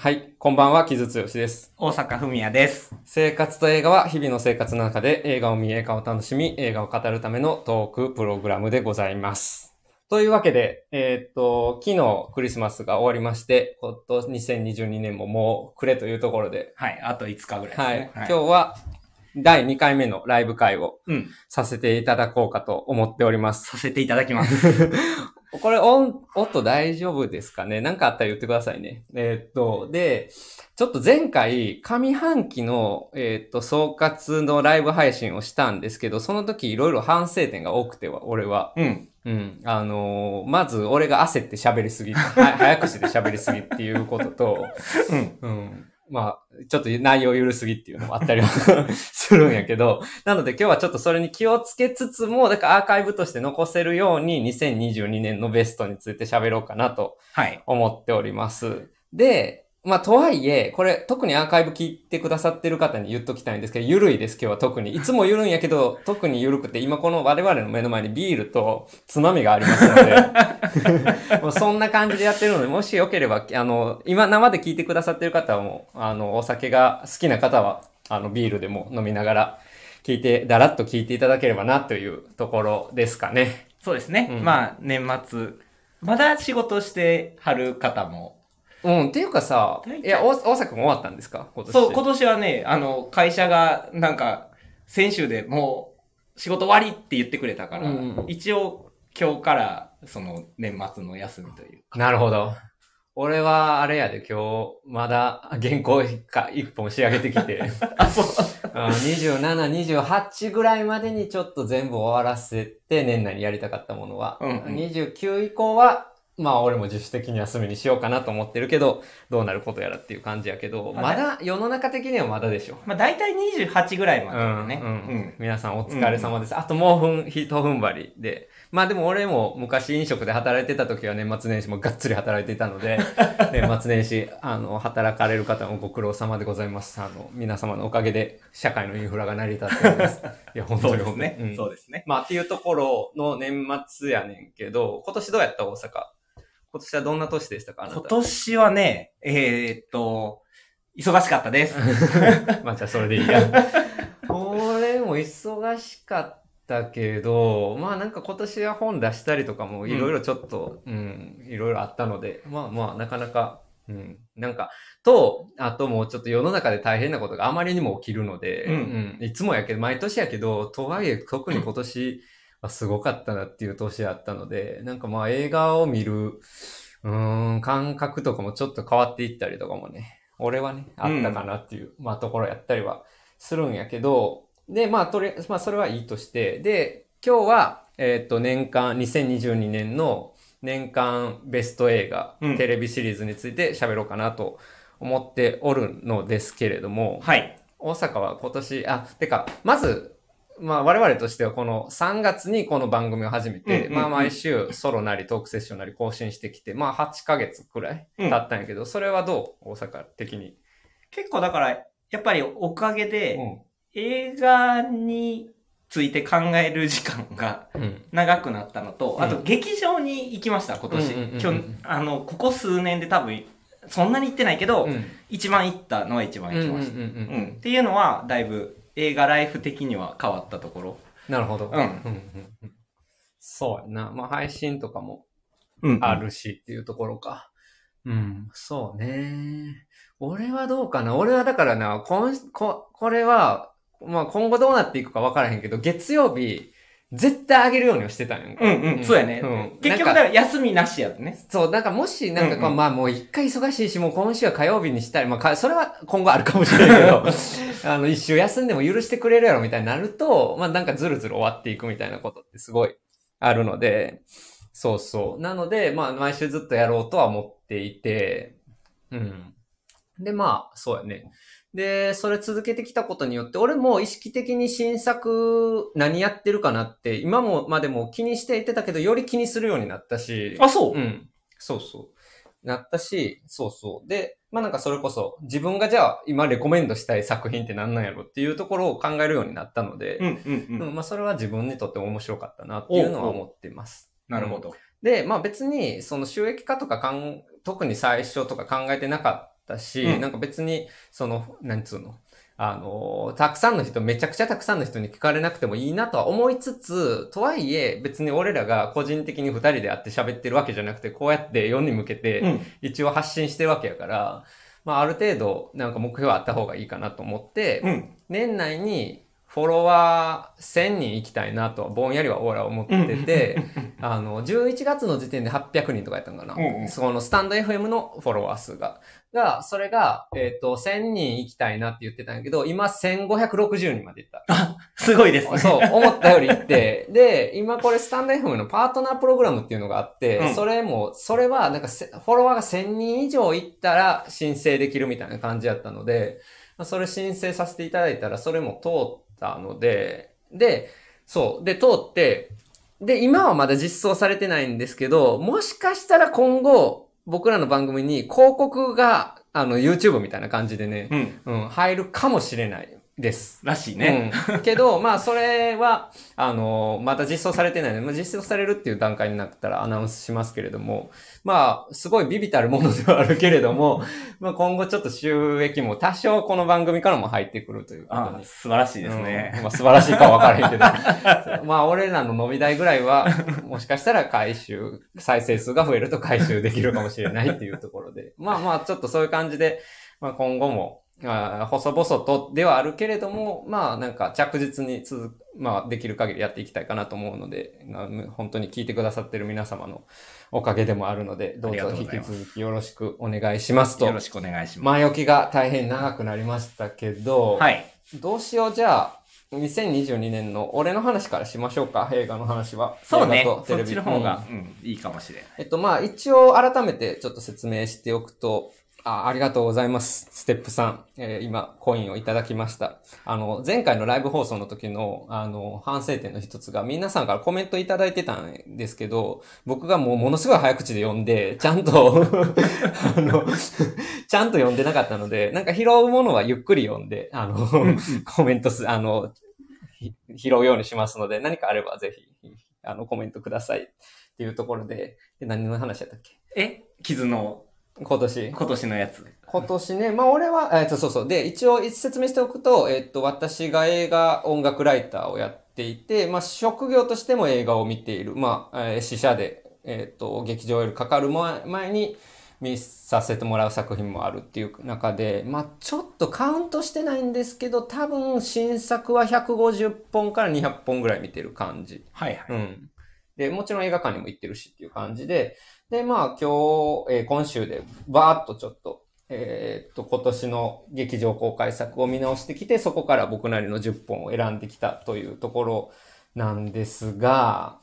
はい、こんばんは、木津剛です。大阪文也です。生活と映画は日々の生活の中で映画を見、映画を楽しみ、映画を語るためのトークプログラムでございます。というわけで、えーっと、昨日クリスマスが終わりまして、今年2022年ももう暮れというところで、はい、あと5日ぐらいですはい、ね。今日は第2回目のライブ会をうん、させていただこうかと思っております。させていただきます。これ音、音大丈夫ですかね？なんかあったら言ってくださいね。えーっと、で、ちょっと前回、上半期の、えーっと、総括のライブ配信をしたんですけど、その時いろいろ反省点が多くては、俺は。うん。うん。あのーまず、俺が焦って喋りすぎ、は早口で喋りすぎっていうことと、うん。うん。まあ、ちょっと内容緩すぎっていうのもあったりはするんやけど、なので今日はちょっとそれに気をつけつつも、だからアーカイブとして残せるように2022年のベストについて喋ろうかなとはい。思っております。で、まあとはいえ、これ特にアーカイブ聞いてくださってる方に言っときたいんですけど、ゆるいです今日は特に。いつもゆるいんやけど、特にゆるくて、今この我々の目の前にビールとつまみがありますので、もうそんな感じでやってるので、もしよければ、あの、今生で聞いてくださってる方はもう、あの、お酒が好きな方は、あの、ビールでも飲みながら、聞いて、だらっと聞いていただければなというところですかね。そうですね。うんまあ、年末、まだ仕事してはる方も。うん、っていうかさいや、大大阪君終わったんですか？今年。そう、今年はね、あの、会社が、なんか、先週でもう、仕事終わりって言ってくれたから、うんうん一応、今日から、その、年末の休みというか。なるほど。俺は、あれやで、今日、まだ原稿か一本仕上げてきて、あ、そう。うん27、28ぐらいまでにちょっと全部終わらせて、年内にやりたかったものは。うんうん29以降は、まあ俺も自主的に休みにしようかなと思ってるけど、どうなることやらっていう感じやけど、まだ世の中的にはまだでしょ。まあ、大体28ぐらいまでうん。うん皆さんお疲れ様です。あともうふん、一踏ん張りで。まあでも俺も昔飲食で働いてた時は年末年始もがっつり働いていたので、年末年始、あの、働かれる方もご苦労様でございます。あの、皆様のおかげで社会のインフラが成り立っております。いや、本当に本当に。ね。うんそうですね。まあっていうところの年末やねんけど、今年どうやった大阪？今年はどんな年でしたか今年はね、えーっと、忙しかったです。まあじゃあそれでいいや。俺も忙しかったけど、まあなんか今年は本出したりとかもいろいろちょっと、うん、いろいろあったので、まあまあなかなか、うん、なんか、と、あともうちょっと世の中で大変なことがあまりにも起きるので、うん。うん。いつもやけど、毎年やけど、とはいえ特に今年はすごかったなっていう年だったので、なんかまあ映画を見る、うーん、感覚とかもちょっと変わっていったりとかもね、俺はね、あったかなっていう、まあところやったりはするんやけど、で、まあとり、まあそれはいいとして、で、今日は、えっ、と、年間、2022年の年間ベスト映画、うんテレビシリーズについて喋ろうかなと思っておるのですけれども、はい。大阪は今年、あ、てか、まず、まあ我々としてはこの3月にこの番組を始めて、うんうんうんまあ毎週ソロなりトークセッションなり更新してきて、まあ8ヶ月くらい経ったんやけど、それはどう大阪的に？結構だから、やっぱりおかげで、うん。映画について考える時間がうん。長くなったのと、うんあと劇場に行きました、今年。うんうんうんうん今日、あの、ここ数年で多分、そんなに行ってないけど、うん。一番行ったのは一番行きました。うんうんうんうんうんっていうのは、だいぶ映画ライフ的には変わったところ。なるほど。うんうんうんうんそうやな。まあ配信とかもうんあ。るしっていうところか。うん、そうね。俺はどうかな俺はだからな、今こ、これは、まあ今後どうなっていくか分からへんけど、月曜日、絶対あげるようにはしてたんやんか。うんうん、そうやね。うん結局、だから休みなしやね。そう、なんかもし、なんかこう、うんうんまあもう一回忙しいし、もう今週は火曜日にしたり、まあか、それは今後あるかもしれないけど、あの、一週休んでも許してくれるやろみたいになると、まあなんかずるずる終わっていくみたいなことってすごいあるので、そうそう。なので、まあ毎週ずっとやろうとは思っていて、うん。で、まあ、そうやね。で、それ続けてきたことによって、俺も意識的に新作何やってるかなって、今もまでも気にしていってたけど、より気にするようになったし、あ、そう？うん。そうそう。なったし、そうそう。で、まあなんかそれこそ、自分がじゃあ今レコメンドしたい作品って何なんやろっていうところを考えるようになったので、うんうんうん。うんまあそれは自分にとっても面白かったなっていうのは思ってます。なるほど。で、まあ別に、その収益化とかかん、特に最初とか考えてなかっったし、うんなんか別に、その、なんつうの、あの、たくさんの人、めちゃくちゃたくさんの人に聞かれなくてもいいなとは思いつつ、とはいえ、別に俺らが個人的に二人で会って喋ってるわけじゃなくて、こうやって世に向けて、うん。一応発信してるわけやから、まあある程度、なんか目標あった方がいいかなと思って、うん。年内にフォロワー1000人行きたいなとは、ぼんやりはオーラ思ってて、あの、11月の時点で800人とかやったのかな。うんうんそのスタンド FM のフォロワー数が。が、それが、えっ、と、1000人行きたいなって言ってたんやけど、今1560人まで行った。すごいですね。そう、思ったより行って、で、今これスタンド FM のパートナープログラムっていうのがあって、うんそれも、それはなんかせフォロワーが1000人以上行ったら申請できるみたいな感じやったので、まあそれ申請させていただいたらそれも通ったので、で、そう、で、通って、で、今はまだ実装されてないんですけど、もしかしたら今後、僕らの番組に広告が、あの、YouTube みたいな感じでね、うん。うん、入るかもしれないです。らしいね。うん。けど、まあ、それは、あの、まだ実装されてないので、まあ、実装されるっていう段階になったらアナウンスしますけれども、まあ、すごいビビたるものではあるけれども、まあ、今後ちょっと収益も多少この番組からも入ってくるということに。あ素晴らしいですうんね。まあ、素晴らしいかは分からへんけど。まあ、俺らの伸び台ぐらいは、もしかしたら回収、再生数が増えると回収できるかもしれないっていうところで。まあまあ、ちょっとそういう感じで、まあ今後も、あー細々とではあるけれども、まあなんか着実に続く、まあできる限りやっていきたいかなと思うので、本当に聞いてくださってる皆様のおかげでもあるので、どうぞ引き続きよろしくお願いしますとよろ。しくお願いしま前置きが大変長くなりましたけど、す。はい。どうしよう、じゃあ、2022年の俺の話からしましょうか、映画の話は。そうね。テレビそっちの方がうん、うん、いいかもしれない。えっと、まあ、一応改めてちょっと説明しておくと、あありがとうございます。ステップさん。えー今、コインをいただきました。あの、前回のライブ放送の時の、あの、反省点の一つが、皆さんからコメントいただいてたんですけど、僕がもうものすごい早口で読んで、ちゃんと、あの、ちゃんと読んでなかったので、なんか拾うものはゆっくり読んで、あの、コメントす、あの、ひ拾うようにしますので、何かあればぜひ、あの、コメントくださいっていうところで、で何の話やったっけ？え？傷の今年？今年のやつ。今年ね、まあ俺は、えっと、そうそう。で、一応説明しておくと、えっと、私が映画音楽ライターをやっていて、まあ職業としても映画を見ている。まあ、えー試写で、えっと、劇場よりかかる前前に見させてもらう作品もあるっていう中で、まあちょっとカウントしてないんですけど、多分新作は150本から200本ぐらい見てる感じ。はいはい。うん。で、もちろん映画館にも行ってるしっていう感じで、で、まあ今日、えー今週でバーっとちょっと、えーっと、今年の劇場公開作を見直してきて、そこから僕なりの10本を選んできたというところなんですが、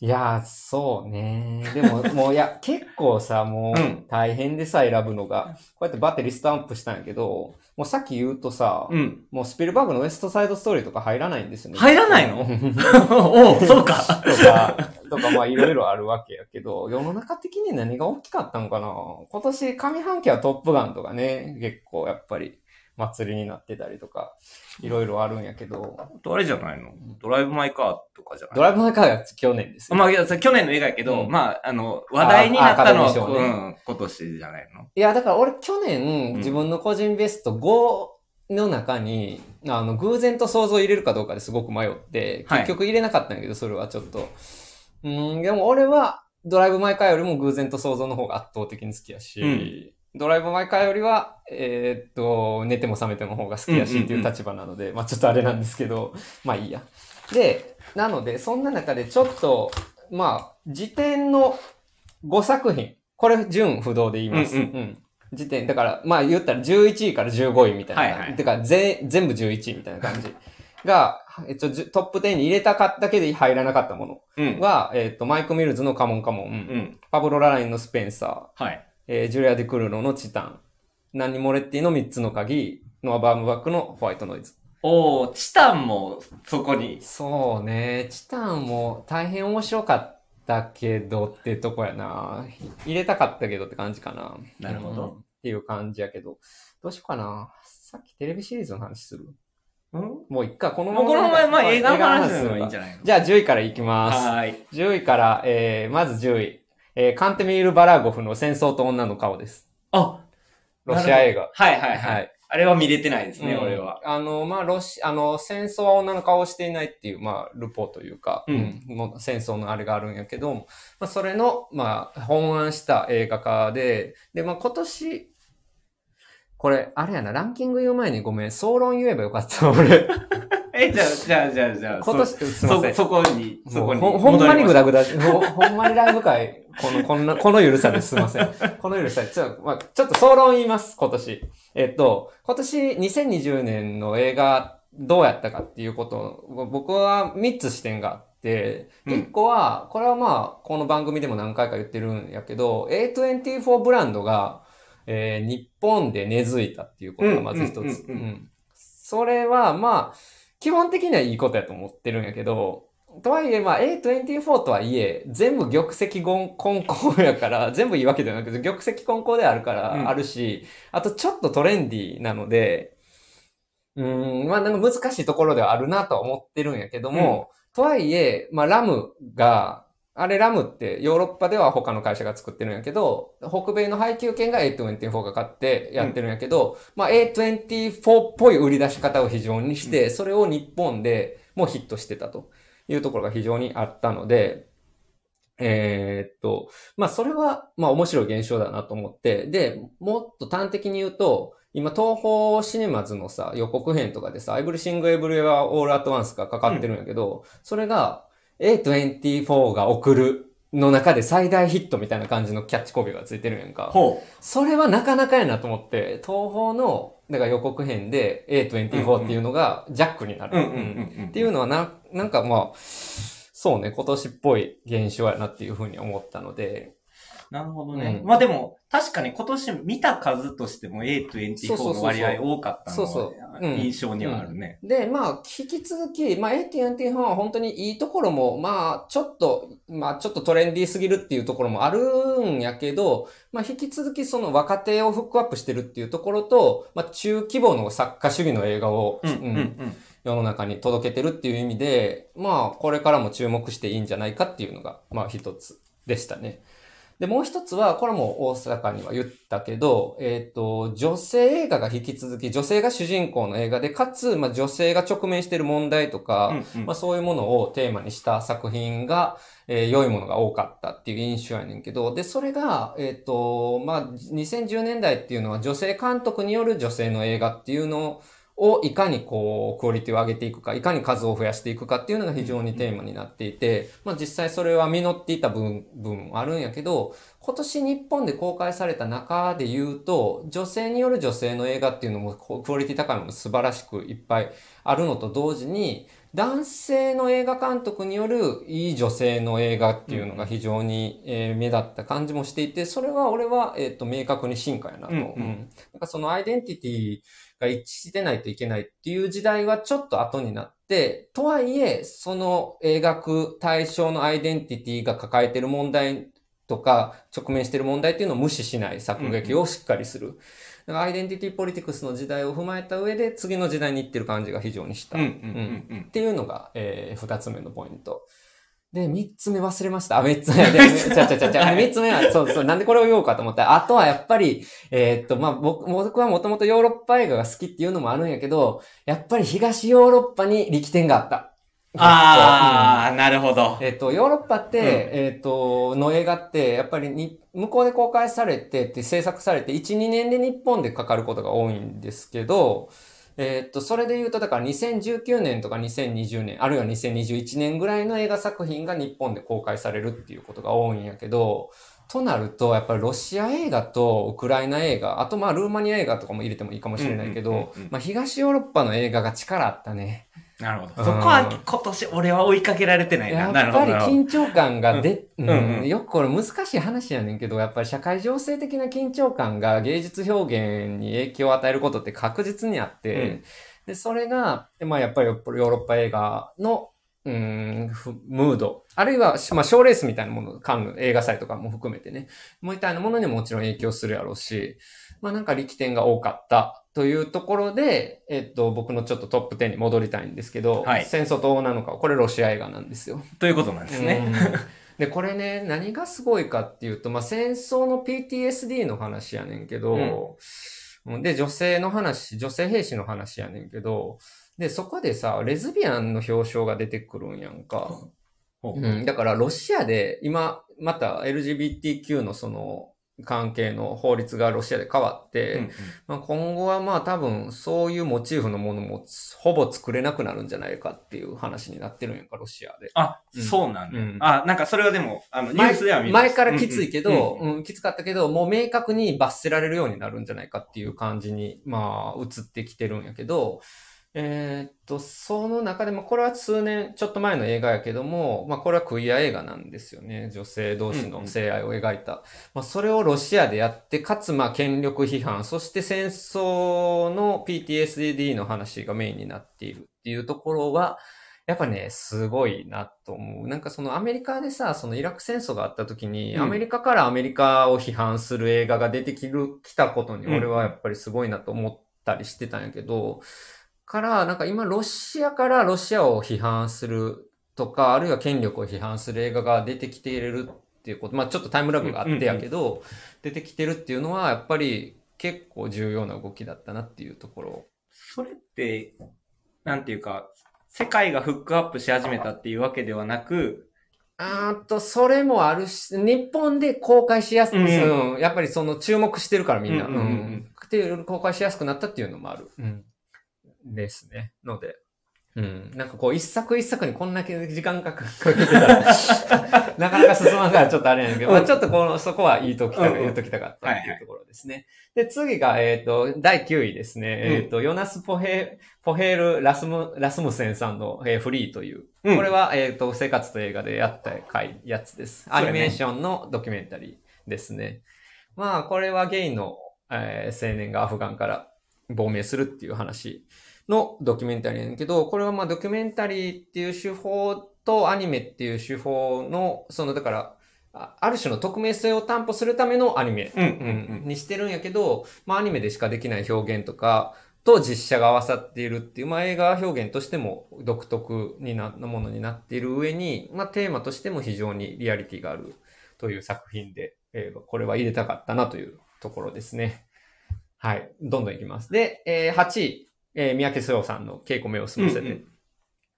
いやー、そうね。でも、もういや、結構さ、もう大変でさ、選ぶのが。こうやってバッてリストアップしたんやけど、もうさっき言うとさ、うん。もうスピルバーグのウエストサイドストーリーとか入らないんですよね。入らないの？うん おう、そうか。とか、とかまあいろいろあるわけやけど、世の中的に何が大きかったのかな？今年上半期はトップガンとかね、結構やっぱり祭りになってたりとか、いろいろあるんやけど、あれじゃないの？ドライブ・マイ・カーとかじゃないドライブ・マイ・カーが去年ですよ。まあ、去年の映画やけど、うん。まあ、あの、話題になったのは、ね。うん、今年じゃないの？いや、だから俺去うん。年、自分の個人ベスト5の中に、あの、偶然と想像を入れるかどうかですごく迷って、はい。結局入れなかったんやけど、それはちょっと。うん、でも俺は、ドライブ・マイ・カーよりも偶然と想像の方が圧倒的に好きやし、うんドライブ・マイ・カーよりは、えーっと、寝ても覚めても方が好きやしっていう立場なので、まあちょっとあれなんですけど、まあいいや。で、なので、そんな中でちょっと、まあ、時点の5作品、これ順不動で言います。うんうん時点、だから、まあ言ったら11位から15位みたいな。はいはいてか、ぜ全部11位みたいな感じが、えっと、トップ10に入れたかったけど入らなかったものうん。は、えっと、マイク・ミルズのカモンカモン、うん。パブロ・ララインのスペンサはい。ー、えージュリア・ディクルーロのチタン、ナンニ・モレッティの3つの鍵、ノア・バームバックのホワイトノイズ。おー、チタンもそこに。そうね、チタンも大変面白かったけどってとこやな。入れたかったけどって感じかな。なるほどうんっていう感じやけど。どうしようかな。さっきテレビシリーズの話する？うん？もういっか、このもうこの前、まあ映画の話すするかるのいいんじゃないの？じゃあ10位からいきます。はーい。10位から、えー、まず10位。えー、カンテミール・バラーゴフの戦争と女の顔です。あ、ロシア映画。はいはいはい。はい。あれは見れてないですね、うん俺は。あの、まあ、ロシ、あの、戦争は女の顔をしていないっていう、まあ、ルポというか、うん戦争のあれがあるんやけど、まあ、それの、まあ、本案した映画化で、で、まあ、今年、これ、あれやな、ランキング言う前にごめん、総論言えばよかった、俺。え、じゃあ、じゃあ、じゃあ、じゃあ、今年、すいません。そ、そこに、そこに。ほんほんまにグダググダ、ほほんまにライブ会、この、こんな、このゆるさですいません。このゆるさで、ちょっと、まあ、ちょっと総論言います、今年。えっと、今年2020年の映画、どうやったかっていうことを、僕は3つ視点があって、うん1個は、これはまあ、この番組でも何回か言ってるんやけど、A24 ブランドが、えー日本で根付いたっていうことがまず一つ。うんうんうんうん。うん。それは、まあ、基本的にはいいことやと思ってるんやけど、とはいえ、まあ、A24 とはいえ、全部玉石混交やから、全部いいわけではなくて、玉石混交であるかうん。ら、あるし、あとちょっとトレンディーなので、うーん、まあ、なんか難しいところではあるなとは思ってるんやけども、とはいえ、まあ、ラムが、あれラムってヨーロッパでは他の会社が作ってるんやけど、北米の配給権が A24 が買ってやってるんやけど、まあ A24 っぽい売り出し方を非常にして、それを日本でもうヒットしてたというところが非常にあったので、えーっと、まあそれはまあ面白い現象だなと思って、で、もっと端的に言うと、今東宝シネマズのさ、予告編とかでさ、エブリシングエブリウェアオールアットワンスがかかってるんやけど、それが A24 が送るの中で最大ヒットみたいな感じのキャッチコピーがついてるんやんか。ほそれはなかなかやなと思って、東宝の、だから予告編で A24 っていうのがジャックになる。っていうのはな、なんかまあ、そうね、今年っぽい現象やなっていうふうに思ったので、なるほどね。うんまあでも、確かに今年見た数としてもそうそう A24 そうそうの割合多かったのそうそううん印象にはあるね。で、まあ、引き続き、まあ、AT&T ファンは本当にいいところも、まあ、ちょっと、まあ、ちょっとトレンディーすぎるっていうところもあるんやけど、まあ、引き続きその若手をフックアップしてるっていうところと、まあ、中規模の作家主義の映画を、うんうんうん。世の中に届けてるっていう意味で、まあ、これからも注目していいんじゃないかっていうのが、まあ、一つでしたね。で、もう一つは、これも大阪には言ったけど、えっ、と、女性映画が引き続き、女性が主人公の映画で、かつ、まあ、女性が直面している問題とか、うんうん。まあ、そういうものをテーマにした作品が、えー良いものが多かったっていう印象やねんけど、で、それが、えっ、と、まあ、2010年代っていうのは女性監督による女性の映画っていうのをいかにこう、クオリティを上げていくか、いかに数を増やしていくかっていうのが非常にテーマになっていて、まあ実際それは実っていた部分もあるんやけど、今年日本で公開された中で言うと、女性による女性の映画っていうのもクオリティ高いもの素晴らしくいっぱいあるのと同時に、男性の映画監督によるいい女性の映画っていうのが非常に、えー目立った感じもしていて、それは俺は、えっ、と、明確に進化やなと。うんうんなんかそのアイデンティティが一致してないといけないっていう時代はちょっと後になって、とはいえ、その描く対象のアイデンティティが抱えている問題とか、直面している問題っていうのを無視しない作劇をしっかりする。だからアイデンティティポリティクスの時代を踏まえた上で、次の時代に行ってる感じが非常にした。うんうんうんうん。っていうのが、えー、二つ目のポイント。で、三つ目忘れました。あ、三つ目。で、ちゃちゃちゃちゃ、三つ目は、そうそう、なんでこれを言おうかと思ったら、あとはやっぱり、えーっと、まあ、僕、僕はもともとヨーロッパ映画が好きっていうのもあるんやけど、やっぱり東ヨーロッパに力点があった。あー、なるほど。えっ、と、ヨーロッパって、うんえっ、と、の映画って、やっぱりに、向こうで公開されてって制作されて、1、2年で日本でかかることが多いんですけど、えっ、と、それで言うと、だから2019年とか2020年、あるいは2021年ぐらいの映画作品が日本で公開されるっていうことが多いんやけど、となると、やっぱりロシア映画とウクライナ映画、あとまあルーマニア映画とかも入れてもいいかもしれないけどまあ東ヨーロッパの映画が力あったね。なるほど。うんそこは今年俺は追いかけられてないな。やっなるほど。ぱり緊張感がで、うん。うんうん。よくこれ難しい話やねんけど、やっぱり社会情勢的な緊張感が芸術表現に影響を与えることって確実にあって、うん。で、それが、まあやっぱりヨーロッパ映画の、うん、ふムード、あるいは、まあ、賞レースみたいなもの、カンヌ映画祭とかも含めてね、みたいなものにももちろん影響するやろうし、まあなんか力点が多かったというところで、えっと、僕のちょっとトップ10に戻りたいんですけど、はい。戦争と女の顔、これロシア映画なんですよ。ということなんですね。うん。で、これね、何がすごいかっていうと、まあ、戦争の PTSD の話やねんけど、で、女性の話、女性兵士の話やねんけど、で、そこでさ、レズビアンの表彰が出てくるんやんか。う。ん、だからロシアで今、また LGBTQ のその関係の法律がロシアで変わって、うんうん。まあ、今後はまあ多分そういうモチーフのものもほぼ作れなくなるんじゃないかっていう話になってるんやんか、ロシアで。あ、うん。そうなんだ、うん。あ、なんかそれはでも、あの、ニュー前スでは見ま前すからきついけど、うん。うんうんきつかったけど、もう明確に罰せられるようになるんじゃないかっていう感じに、まあ、移ってきてるんやけど、えーっと、その中でも、これは数年ちょっと前の映画やけども、まあ、これはクイア映画なんですよね。女性同士の性愛を描いた。まあ、それをロシアでやって、かつ、まあ、権力批判、そして戦争の PTSD の話がメインになっているっていうところは、やっぱね、すごいなと思う。なんかそのアメリカでさ、そのイラク戦争があった時に、うんアメリカからアメリカを批判する映画が出てきる、来たことにうん俺はやっぱりすごいなと思ったりしてたんやけど、から、なんか今ロシアからロシアを批判するとか、あるいは権力を批判する映画が出てきているっていうこと、まあちょっとタイムラグがあってやけど、出てきてるっていうのはやっぱり結構重要な動きだったなっていうところ。それって、なんていうか、世界がフックアップし始めたっていうわけではなく、あーと、それもあるし、日本で公開しやすく、うんうん。やっぱりその注目してるからみんな、うんうんうん公開しやすくなったっていうのもある。ですね。ので、うん。なんかこう、一作一作にこんだけ時間かかけてたら、なかなか進まんからちょっとあれやねんけど、まあちょっとこの、そこは言いときたか、言うときたかったっていうところですね。で、次が、えっ、と、第9位ですね。うんえっ、と、ヨナス・ポヘ、ポヘール・ラスム、ラスムセンさんの、えーフリーという、うんこれは、えっ、と、生活と映画でやった回、やつです。アニメーションのドキュメンタリーですね。まあ、これはゲイの、えー青年がアフガンから亡命するっていう話のドキュメンタリーやねんけど、これはまあドキュメンタリーっていう手法とアニメっていう手法の、そのだから、あある種の匿名性を担保するためのアニメ、にしてるんやけど、まあアニメでしかできない表現とか、と実写が合わさっているっていう、まあ映画表現としても独特にななものになっている上に、まあテーマとしても非常にリアリティがあるという作品で、えーこれは入れたかったなというところですね。はい。どんどんいきます。で、えー8位、えー三宅翔さんの稽古目を済ませて。うんうん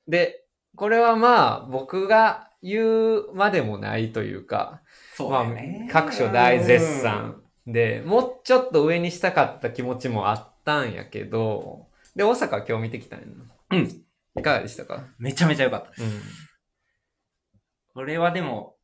で、これはまあ、僕が言うまでもないというか、そうまあ各所大絶賛で、もうちょっと上にしたかった気持ちもあったんやけど、で、大阪は今日見てきたんやな。うん。いかがでしたか？めちゃめちゃ良かったです。うん。これはでも、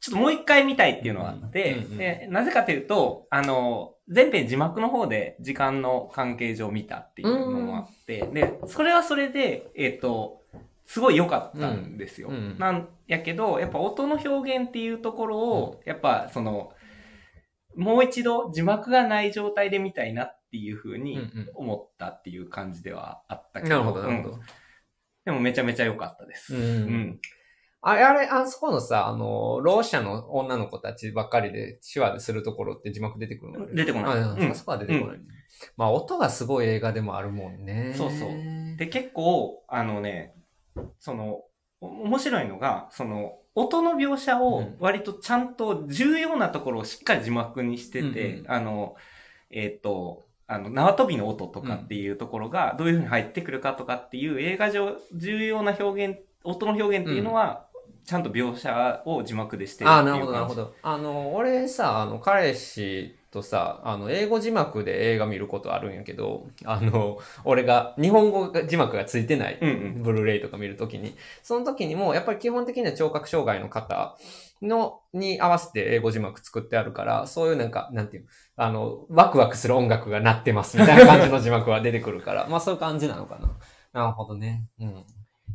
ちょっともう一回見たいっていうのがあって、でなぜかというと、あの、前編字幕の方で時間の関係上見たっていうのもあって、で、それはそれで、えっ、と、すごい良かったんですよ。うんうんなんやけど、やっぱ音の表現っていうところを、やっぱその、もう一度字幕がない状態で見たいなっていうふううんにうん思ったっていう感じではあったけど。なるほど、なるほうんど。でもめちゃめちゃ良かったです。うんうんあれ、あれ、あそこのさ、あの、ろう者の女の子たちばっかりで手話でするところって字幕出てくるの出てこない。あ、うん。あそこは出てこない、まあ、音がすごい映画でもあるもんね。そうそう。で、結構、あのね、その、お面白いのが、その、音の描写をうん。割とちゃんと重要なところをしっかり字幕にしてて、うんうんあの、えっ、と、あの、縄跳びの音とかっていうところがどういうふうに入ってくるかとかっていう映画上重要な表現、音の表現っていうのは、ちゃんと描写を字幕でしてるああ、っていうなるほど、なるほど。ど。あの、俺さ、あの、彼氏とさ、あの、英語字幕で映画見ることあるんやけど、あの、俺が、日本語字幕がついてない、うんうんブルーレイとか見るときに、その時にも、やっぱり基本的には聴覚障害の方の、に合わせて英語字幕作ってあるから、そういうなんか、なんていうの、あの、ワクワクする音楽が鳴ってますみたいな感じの字幕は出てくるから、まあそういう感じなのかな。なるほどね。うん。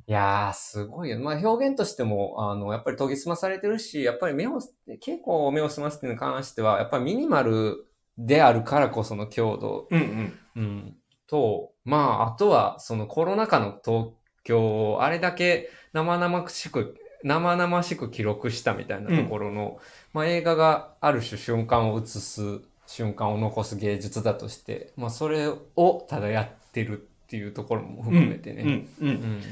いやー、すごいよ。まあ表現としても、あの、やっぱり研ぎ澄まされてるし、やっぱり目を、結構目を澄ますっていうのに関しては、やっぱりミニマルであるからこその強度、うんうん。うん、と、まあ、あとは、そのコロナ禍の東京をあれだけ生々しく、生々しく記録したみたいなところの、まあ映画がある種瞬間を映す、瞬間を残す芸術だとして、まあそれをただやってるっていうところも含めてね、うんうん。うん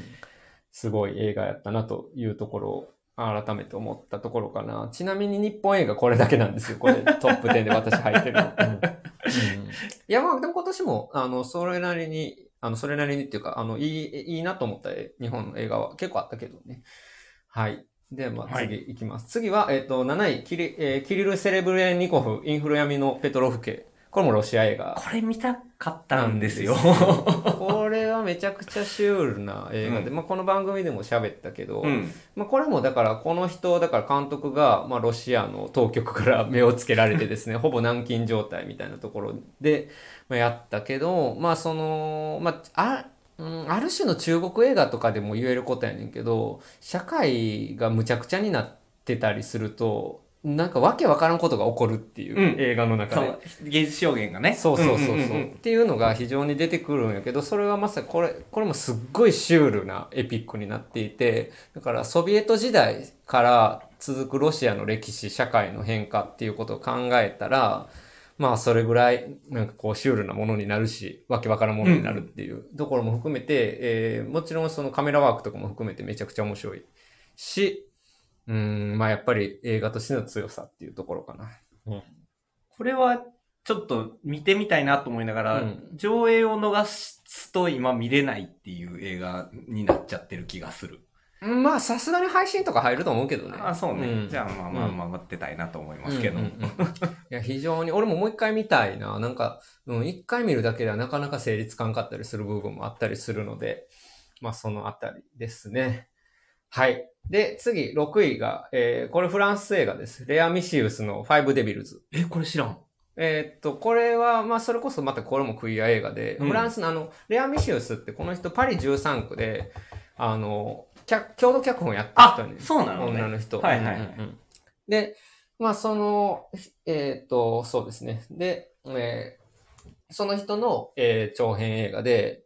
すごい映画やったなというところを、改めて思ったところかな。ちなみに日本映画これだけなんですよ。これ トップ10で私入ってるの。うんうんいや、まあ、でも今年も、あの、それなりに、あの、それなりにっていうか、あの、いい、いいなと思った日本の映画は結構あったけどね。はい。で、まあ、はい次いきます。次は、えっ、と、7位、キリ、えーキリル・セレブレンニコフ、インフル闇のペトロフ家。これもロシア映画。これ見たかったんですよ。これはめちゃくちゃシュールな映画で、うんまあこの番組でも喋ったけど、うん。まあこれもだからこの人、だから監督が、まあロシアの当局から目をつけられてですね、ほぼ軟禁状態みたいなところで、まあ、やったけど、まあその、まあ、あ、うん、ある種の中国映画とかでも言えることやねんけど、社会がむちゃくちゃになってたりすると、なんかわけわからんことが起こるっていう、うん映画の中で。芸術表現がね。そうそうそうそう,、んんんんっていうのが非常に出てくるんやけど、それはまさにこれ、これもすっごいシュールなエピックになっていて、だからソビエト時代から続くロシアの歴史、社会の変化っていうことを考えたら、まあそれぐらいなんかこうシュールなものになるし、わけわからんものになるっていうところも含めて、えーもちろんそのカメラワークとかも含めてめちゃくちゃ面白いし、うん、まあやっぱり映画としての強さっていうところかな。これは、ちょっと見てみたいなと思いながら、うん上映を逃すと今見れないっていう映画になっちゃってる気がする。うんまあ、さすがに配信とか入ると思うけどね。あ、そうね。んじゃあまあまあ待ってたいなと思いますけど。うんうんうんいや、非常に、俺ももう一回見たいな。なんか、うん、一回見るだけではなかなか成立感かったりする部分もあったりするので、まあ、そのあたりですね。はい。で、次、6位が、えーこれフランス映画です。レア・ミシウスのファイブ・デビルズ。え、これ知らん。えーっと、これは、まあ、それこそまたこれもクイア映画で、うんフランスのあの、レア・ミシウスってこの人パリ13区で、あの、脚郷土脚本やった人あに、、そうなのね。女の人。はいはいはいうんうんうんで、まあ、その、えっ、と、そうですね。で、えーその人の、えー長編映画で、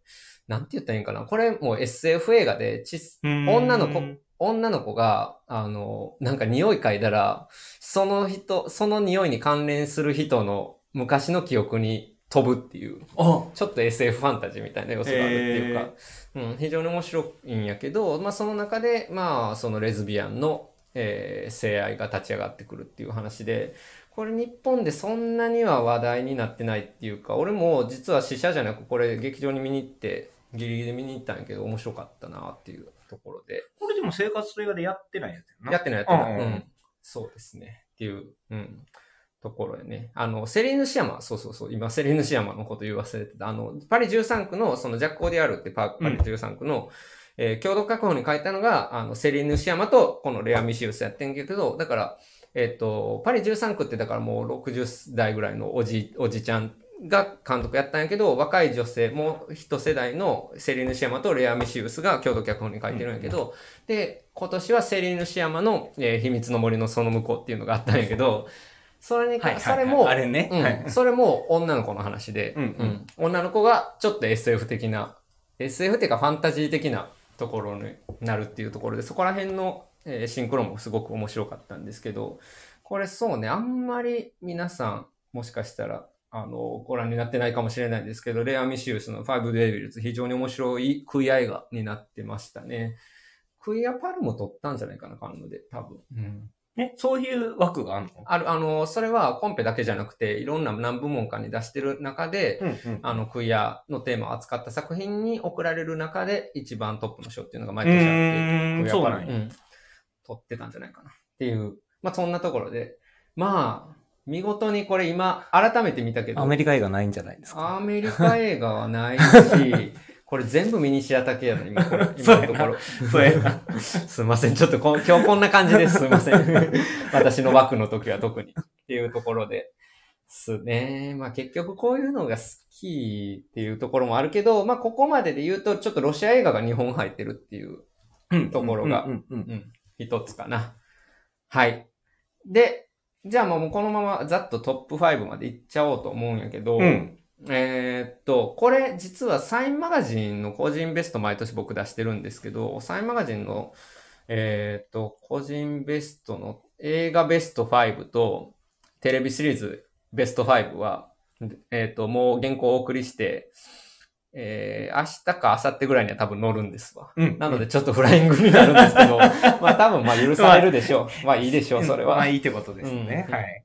なんて言ったらいいんかな。これもう SF 映画で、ち女の子女の子が、あの、なんか匂い嗅いだら、その人、その匂いに関連する人の昔の記憶に飛ぶっていう、あ、ちょっと SF ファンタジーみたいな要素があるっていうか、うん、非常に面白いんやけど、まあその中で、まあそのレズビアンの、えー性愛が立ち上がってくるっていう話で、これ日本でそんなには話題になってないっていうか、俺も実は試写じゃなくこれ劇場に見に行って、ギリギリで見に行ったんやけど面白かったなっていうところで。これでも生活映画でやってないやつやな。やってないやってない。うんうんうん。そうですね。っていう、うん。ところでね。あの、セリーヌ・シアマ、そうそうそう、今、セリーヌ・シアマのこと言わせてた。あの、パリ13区の、そのジャック・オディアルってパパリ13区の、えー共同確保に書いたのが、あの、セリーヌ・シアマと、このレア・ミシウスやってんけど、だから、えっ、と、パリ13区ってだからもう60代ぐらいのおじ、おじちゃんが監督やったんやけど、若い女性、もう一世代のセリーヌ・シアマとレア・ミシウスが共同脚本に書いてるんやけど、で、今年はセリーヌ・シアマの、えー秘密の森のその向こうっていうのがあったんやけど、それにか、はいはいはい。それも、あれね。はい。うん、それも女の子の話で、うんうん。女の子がちょっと SF 的な、SF っていうかファンタジー的なところになるっていうところで、そこら辺の、えーシンクロもすごく面白かったんですけど、これそうね、あんまり皆さん、もしかしたら、あの、ご覧になってないかもしれないんですけど、レア・ミシウスのファイブ・デイビルズ、非常に面白いクイア映画になってましたね。クイアパルも撮ったんじゃないかな、カンヌで、多分。うんえ、そういう枠があるの？ある、あの、それはコンペだけじゃなくて、いろんな何部門かに出してる中で、うんうん。あの、クイアのテーマを扱った作品に贈られる中で、一番トップの賞っていうのが毎う年あって、クイア。パルうん、取ってたんじゃないかな。っていう、まあそんなところで、まあ、見事にこれ今、改めて見たけど、アメリカ映画ないんじゃないですか？アメリカ映画はないし、これ全部ミニシアタ系やな、今これ、今のところ。そうやな。すいません。ちょっとこ今日こんな感じです。すいません。私の枠の時は特に。っていうところで。すね。まあ結局こういうのが好きっていうところもあるけど、まあここまでで言うとちょっとロシア映画が2本入ってるっていううんところが一つかな。はい。で、じゃあもうこのままざっとトップ5までいっちゃおうと思うんやけど、うん。えーっと、これ実はサインマガジンの個人ベスト毎年僕出してるんですけど、サインマガジンの、えーっと、個人ベストの映画ベスト5とテレビシリーズベスト5は、えーっと、もう原稿をお送りして、えー、明日か明後日ぐらいには多分乗るんですわ。うん。なのでちょっとフライングになるんですけど、まあ多分まあ許されるでしょう。まあいいでしょう、それは。まあいいってことですね。うんはい。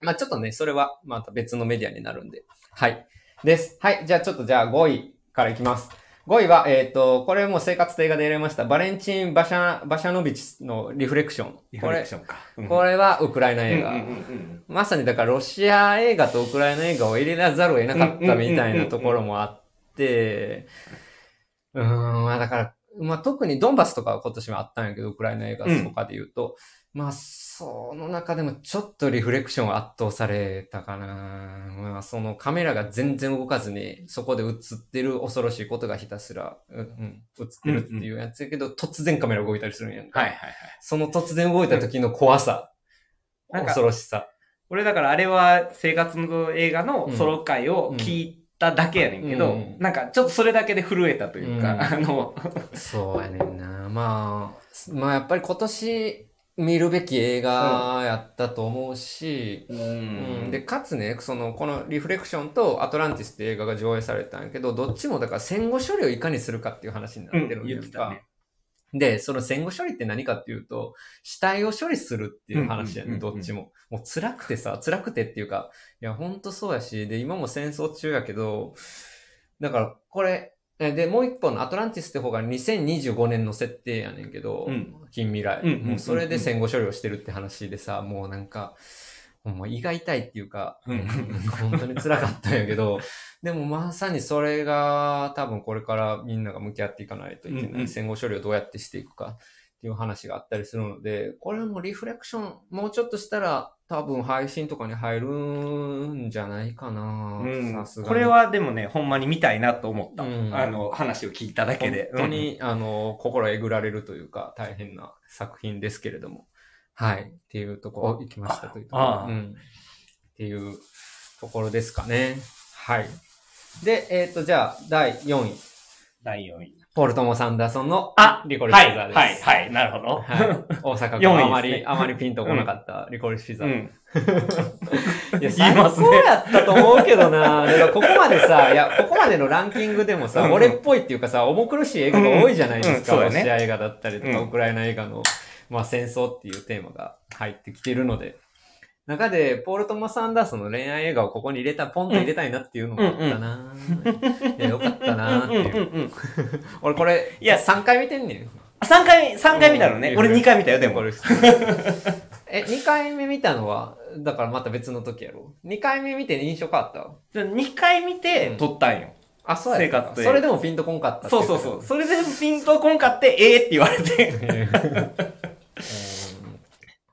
まあちょっとね、それはまた別のメディアになるんで。はい。です。はい。じゃあちょっとじゃあ5位からいきます。5位は、えっ、と、これも生活と映画でやりました。バレンチン・バシャ、バシャノビチのリフレクション。リフレクションか。これ、これはウクライナ映画。うんうんうんまさにだからロシア映画とウクライナ映画を入れざるを得なかったみたいなところもあって、うーん、まあだから、まあ特にドンバスとかは今年はあったんやけど、ウクライナ映画とかで言うと、まあその中でもちょっとリフレクションは圧倒されたかな。まあそのカメラが全然動かずに、そこで映ってる恐ろしいことがひたすら、うん、うん映ってるっていうやつやけど、突然カメラ動いたりするんやんか。はいはいはい。その突然動いた時の怖さ、なんか恐ろしさ。俺だからあれは生活の映画のソロ回を聞いただけやねんけど、うんなんかちょっとそれだけで震えたというか、うんあの、そうやねんな。まあ、まあやっぱり今年見るべき映画やったと思うし、ううんで、かつね、その、このリフレクションとアトランティスって映画が上映されたんやけど、どっちもだから戦後処理をいかにするかっていう話になってるん言やんか。ってたね。で、その戦後処理って何かっていうと、死体を処理するっていう話やね、どっちも。もう辛くてさ、辛くてっていうか、いや、ほんとそうやし、で、今も戦争中やけど、だから、これ、えで、もう一本のアトランティスって方が2025年の設定やねんけど、うん。近未来、もうそれで戦後処理をしてるって話でさ、もうなんか、ほんま胃が痛いっていうか、うん本当に辛かったんやけど、でもまさにそれが多分これからみんなが向き合っていかないといけない。うんうん戦後処理をどうやってしていくかっていう話があったりするので、これはもうリフレクション、もうちょっとしたら多分配信とかに入るんじゃないかな。うんさすがに。これはでもね、ほんまに見たいなと思った。うんあの、話を聞いただけで。本当に、あの、心えぐられるというか、大変な作品ですけれども。はい。っていうところ、お行きましたというところ。うん。っていうところですかね。はい。で、えっ、と、じゃあ、第4位。第4位。ポール・トモ・サンダーソンのあリコリス・はい、ピザです。はい、はい、なるほど。はい。大阪4位ですねがあまり、あまりピンとこなかったリコリス・ピザ。いうん。や、言い最ますね高やったと思うけどな。だからここまでさ、いや、ここまでのランキングでもさ、うん俺っぽいっていうかさ、重苦しい映画が多いじゃないですか。うんうんねロシア映画だったりとか、うんウクライナ映画の、まあ戦争っていうテーマが入ってきているので、中で、ポール・トマス・アンダーソンの恋愛映画をここに入れた、ポンと入れたいなっていうのもあったな、いや、よかったなっていう。うんうんうん。俺これ、いや3回見てんねん。3回、三回見たのね。うん俺2回見たよ、でも。これ え、2回目見たのは、だからまた別の時やろ ?2 回目見て印象変わった？2回見て撮ったんよ。あ、そうやっそれでもピンとこんかったそうそうそう。それでピンとこんかって、ええって言われて。うん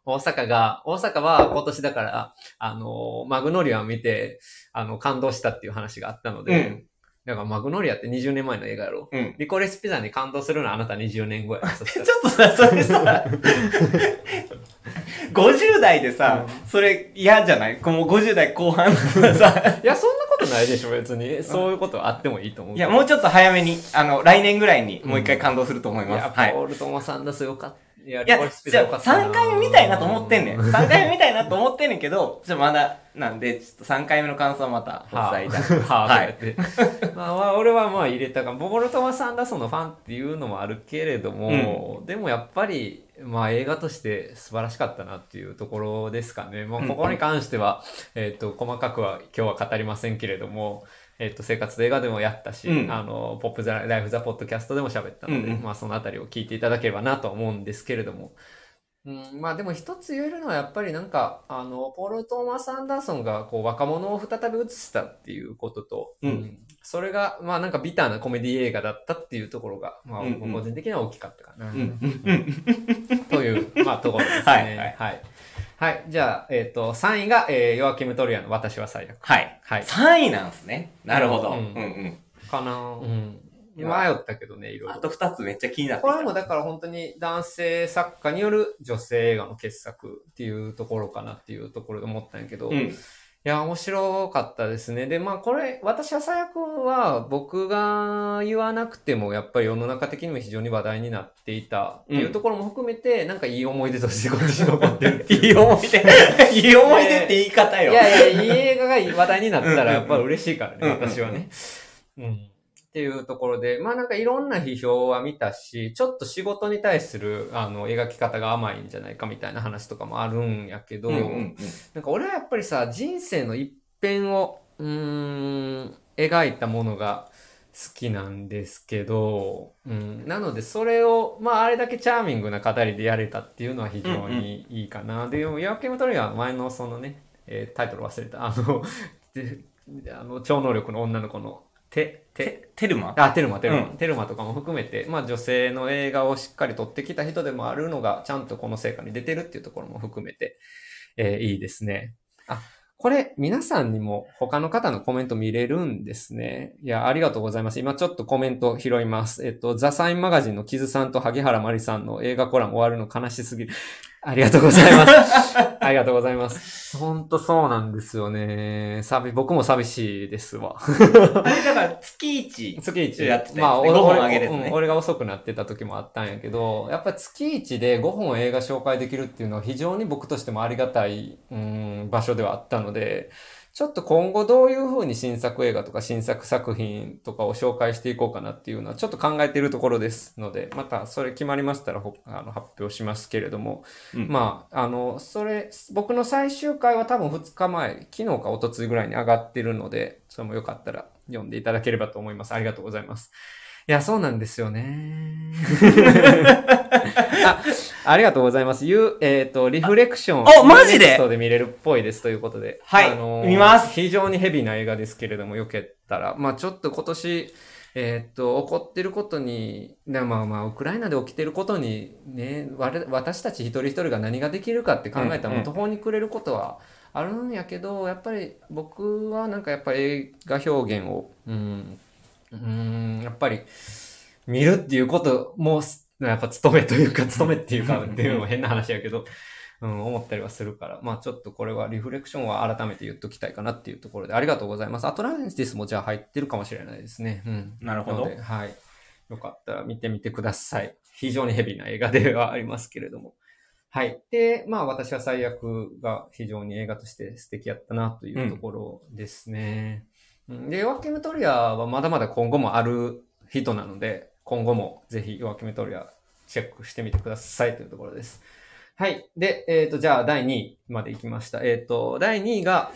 大阪が、大阪は今年だから、あの、マグノリアを見て、あの、感動したっていう話があったので、うんだからマグノリアって20年前の映画やろうん。リコレスピザに感動するのはあなた20年後や。ちょっとさ、それさ、50代でさ、それ嫌じゃない？もう50代後半のさ、いや、そんなことないでしょ、別に。そういうことはあってもいいと思う。いや、もうちょっと早めに、あの、来年ぐらいにもう一回感動すると思います。はい。ポール・トモサンダスよかった。いや、じゃあ、ザよかったな。3回目見たいなと思ってんねん。3回目見たいなと思ってんねんけど、ちょっとまだ、なんで、ちょっと3回目の感想はまたお伝えいたします。はいい。まあ、まあ、俺はまあ入れたが、ボール・トマス・アンダーソンのファンっていうのもあるけれども、でもやっぱり、まあ映画として素晴らしかったなっていうところですかね。まあうんここに関しては、えっ、と、細かくは今日は語りませんけれども、えっ、と、生活と映画でもやったし、うんあの、ポップザ・ライフ・ザ・ポッドキャストでも喋ったので、うんうんまあそのあたりを聞いていただければなと思うんですけれども、うん、まあでも一つ言えるのはやっぱりなんか、あの、ポール・トーマス・アンダーソンがこう若者を再び映したっていうことと、うんそれが、まあなんかビターなコメディ映画だったっていうところが、まあうんうん個人的には大きかったかな。うん。うん。という、まあところですね。はいはいはい。はい。じゃあ、えっ、と、3位が、えー、ヨアキム・トリアの私は最悪。はい。はい。3位なんすね。なるほど。ううんんうん。かなうん。迷ったけどね、いろいろ。あと2つめっちゃ気になってこ。れもだから本当に男性作家による女性映画の傑作っていうところかなっていうところで思ったんやけど、いうん。や、面白かったですね。で、まあこれ、私は最悪は僕が言わなくてもやっぱり世の中的にも非常に話題になっていたっていうところも含めて、なんかいい思い出としてこっちに残ってるっていう。いい思い出。いい思い出って言い方よ。いやいや、いい映画が話題になったらやっぱり嬉しいからね、私はね。うん。っっていうところで、まあなんかいろんな批評は見たし、ちょっと仕事に対する、あの、描き方が甘いんじゃないかみたいな話とかもあるんやけど、うんうんうん。なんか俺はやっぱりさ、人生の一辺を、うーん、描いたものが好きなんですけど、うん、なのでそれを、まああれだけチャーミングな語りでやれたっていうのは非常にいいかな。で、夜明けの鳥は前のそのね、えータイトル忘れた、あの、であの超能力の女の子の、て、て、テテルマ？あ、テルマ、テルマ、うんテルマとかも含めて、まあ女性の映画をしっかり撮ってきた人でもあるのが、ちゃんとこの成果に出てるっていうところも含めて、えーいいですね。あ、これ、皆さんにも他の方のコメント見れるんですね。いや、ありがとうございます。今ちょっとコメント拾います。えっと、ザサインマガジンのキズさんと萩原まりさんの映画コラム終わるの悲しすぎる。ありがとうございます。ありがとうございます。ほんとそうなんですよね。寂、僕も寂しいですわ。あれだから月一。月一やってたねまあ、俺5本俺上げるやつねうん俺が遅くなってた時もあったんやけど、やっぱり月一で5本映画紹介できるっていうのは非常に僕としてもありがたい、うん、場所ではあったので、ちょっと今後どういう風に新作映画とか新作作品とかを紹介していこうかなっていうのはちょっと考えているところですので、またそれ決まりましたらほあの発表しますけれども、うんまあ、あの、それ、僕の最終回は多分2日前、昨日か一昨日ぐらいに上がってるので、それもよかったら読んでいただければと思います。ありがとうございます。いや、そうなんですよね。あ、ありがとうございます。ゆえっ、と、リフレクション。あマジで？で見れるっぽいですということで。はい見ます非常にヘビーな映画ですけれども、よけったら。まあちょっと今年、えーっと、起こってることに、なまあまあ、ウクライナで起きてることに、ね、われ私たち一人一人が何ができるかって考えたら、途方に暮れることはあるんやけど、やっぱり僕はなんかやっぱり映画表現を、うん、うん、やっぱり見るっていうことも、やっぱ務めというか、務めっていうか、っていうのも変な話やけど、うん、思ったりはするから、まあちょっとこれはリフレクションは改めて言っときたいかなっていうところで、ありがとうございます。アトランティスもじゃあ入ってるかもしれないですね。うん。なるほどはい。よかったら見てみてください。非常にヘビーな映画ではありますけれども。はい。で、まあ私は最悪が非常に映画として素敵やったなというところですね。うんで、ヨアキム・トリアはまだまだ今後もある人なので、今後もぜひヨアキム・トリアチェックしてみてくださいというところです。はい。で、えっ、と、じゃあ第2位まで行きました。えっ、と、第2位が、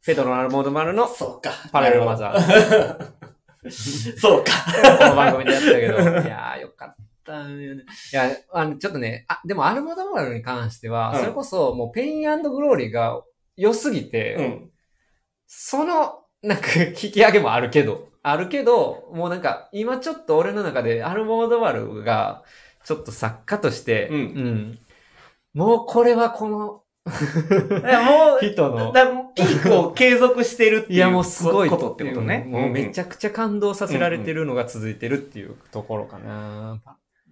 フェドロ・アルモードマルのそうか。パラレルマザー。そうか。この番組でやったけど、いやー、よかったよね。いや、あの、ちょっとね、あ、でもアルモドバルに関しては、うんそれこそもうペイングローリーが良すぎて、うん。その、なんか、引き上げもあるけど、あるけど、もうなんか、今ちょっと俺の中でアルモードマルが、ちょっと作家として、うん。もうこれはこのいやもう、人の、だピークを継続してるっていういやもうすごいことってことね。もうめちゃゃくちゃ感動させられてるのが続いてるっていうところかな。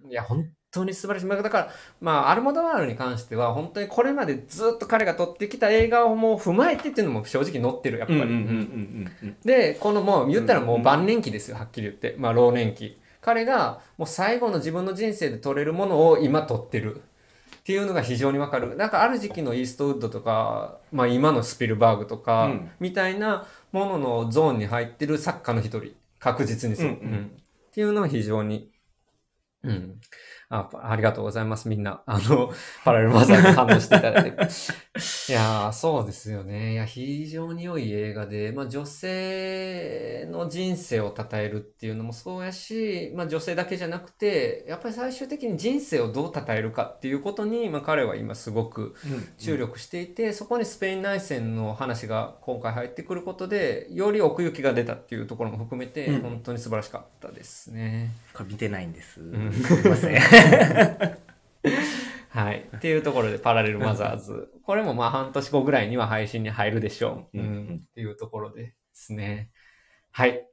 いや、本当に素晴らしい。まあだから、まあ、アルモドワールに関しては、本当にこれまでずっと彼が撮ってきた映画をもう踏まえてっていうのも正直載ってる、やっぱり。うんうんうんうんうん。で、このもう言ったらもう晩年期ですよ、はっきり言って。まあ、老年期。彼がもう最後の自分の人生で撮れるものを今撮ってる。っていうのが非常にわかる。なんかある時期のイーストウッドとか、まあ今のスピルバーグとか、うんみたいなもののゾーンに入ってる作家の一人。確実にそう。うんうんっていうのは非常に、うん。あありがとうございます。みんな、あの、パラレルマザーに反応していただいて。いやー、そうですよね。いや、非常に良い映画で、まあ女性の人生を称えるっていうのもそうやし、まあ女性だけじゃなくて、やっぱり最終的に人生をどう称えるかっていうことに、まあ彼は今すごく注力していて、そこにスペイン内戦の話が今回入ってくることで、より奥行きが出たっていうところも含めて、うん本当に素晴らしかったですね。これ見てないんです。んすいません。はい。っていうところで、パラレルマザーズ。これもまあ半年後ぐらいには配信に入るでしょう。うんうんっていうところですね。はい。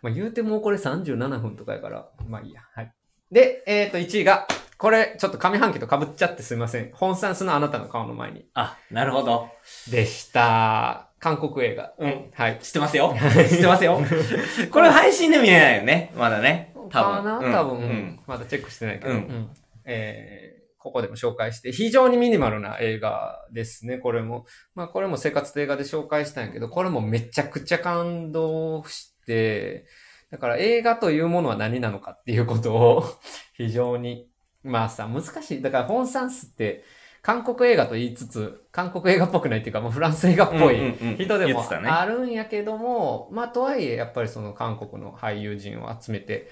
まあ言うてもうこれ37分とかやから、まあいいや。はい。で、えっ、と、1位が、これ、ちょっと上半期と被っちゃってすいません。本サンスのあなたの顔の前に。あ、なるほど。でした。韓国映画。うん。はい。知ってますよ。知ってますよ。これ配信で見れないよね。まだね。多分。かなうん多分、うん。まだチェックしてないけど。うんうんえーここでも紹介して、非常にミニマルな映画ですね、これも。まあこれも生活映画で紹介したんやけど、これもめちゃくちゃ感動して、だから映画というものは何なのかっていうことを 非常に、まあさ、難しい。だから本サンスって、韓国映画と言いつつ、韓国映画っぽくないっていうか、まあ、フランス映画っぽいうんうんうん人でもあるんやけども、まあとはいえ、やっぱりその韓国の俳優陣を集めて、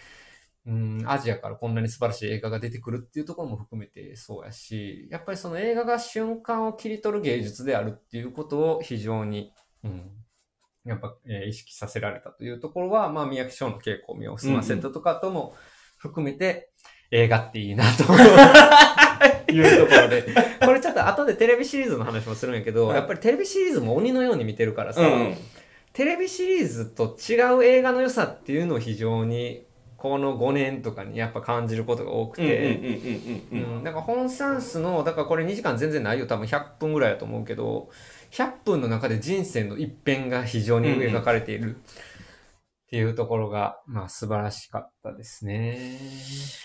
うん、アジアからこんなに素晴らしい映画が出てくるっていうところも含めてそうやし、やっぱりその映画が瞬間を切り取る芸術であるっていうことを非常に、うん、やっぱ、えー意識させられたというところは、まあ、宮城賞の稽古を見を済ませたとかとも含めて、映画っていいなと いうところで、これちょっと後でテレビシリーズの話もするんやけど、はいやっぱりテレビシリーズも鬼のように見てるからさ、うんうん。テレビシリーズと違う映画の良さっていうのを非常にこの5年とかにやっぱ感じることが多くうんうんうんて、うんうんうん。うんだから本サンスの、だからこれ2時間全然ないよ、多分100分ぐらいだと思うけど、100分の中で人生の一辺が非常に描かれているっていうところが、まあ素晴らしかったですね。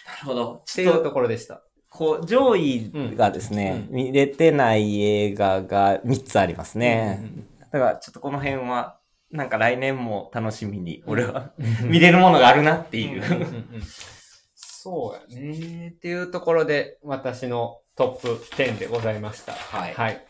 なるほど。っていうところでした。こう、上位がですね、う見れてない映画が3つありますね。だからちょっとこの辺は、なんか来年も楽しみに、俺はうん。見れるものがあるなっていう。そうやね。っていうところで、私のトップ10でございました。はいはい。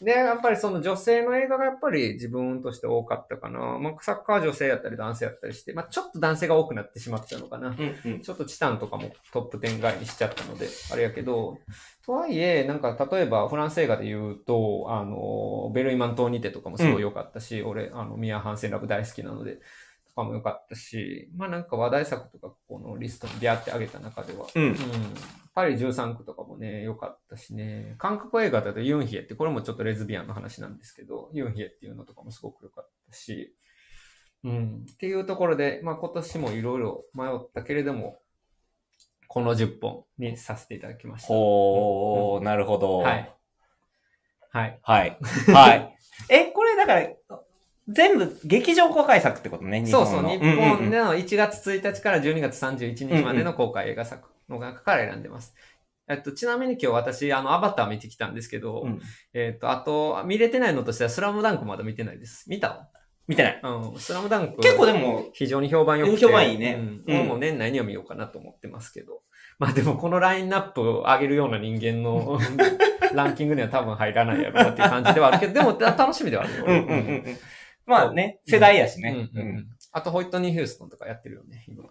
で、やっぱりその女性の映画がやっぱり自分として多かったかな。まあ、サッカーは女性やったり男性やったりして、まあ、ちょっと男性が多くなってしまったのかな。うんうん。ちょっとチタンとかもトップ10外にしちゃったので、あれやけど、とはいえ、なんか例えばフランス映画で言うと、あの、ベルイマン島にてとかもすごい良かったし、俺、あの、ミア・ハンセンラブ大好きなので、とかも良かったし、まあなんか話題作とかこのリストにビャーって上げた中では、うんうん。パリ13区とかもね、良かったしね。韓国映画だとユンヒエって、これもちょっとレズビアンの話なんですけど、ユンヒエっていうのとかもすごく良かったし、うん。っていうところで、まあ今年もいろいろ迷ったけれども、この10本にさせていただきました。ほー、なるほど。はい。はい。はい。はい。え、これだから、全部劇場公開作ってことね、日そうそう。日本での1月1日から12月31日までの公開映画作の中から選んでます。えっと、ちなみに今日私、あの、アバター見てきたんですけど、うんえっと、あと、見れてないのとしては、スラムダンクまだ見てないです。見た見てない。うん、スラムダンク。結構でも、非常に評判良くて。評判いいねうん。うん俺も年内には見ようかなと思ってますけど。まあでもこのラインナップを上げるような人間の ランキングには多分入らないやろなっていう感じではあるけど、でもた楽しみではあるよ。うんうんうんうん。まあね、世代やしね。うんうんうんあと、ホイットニー・ヒューストンとかやってるよね、今。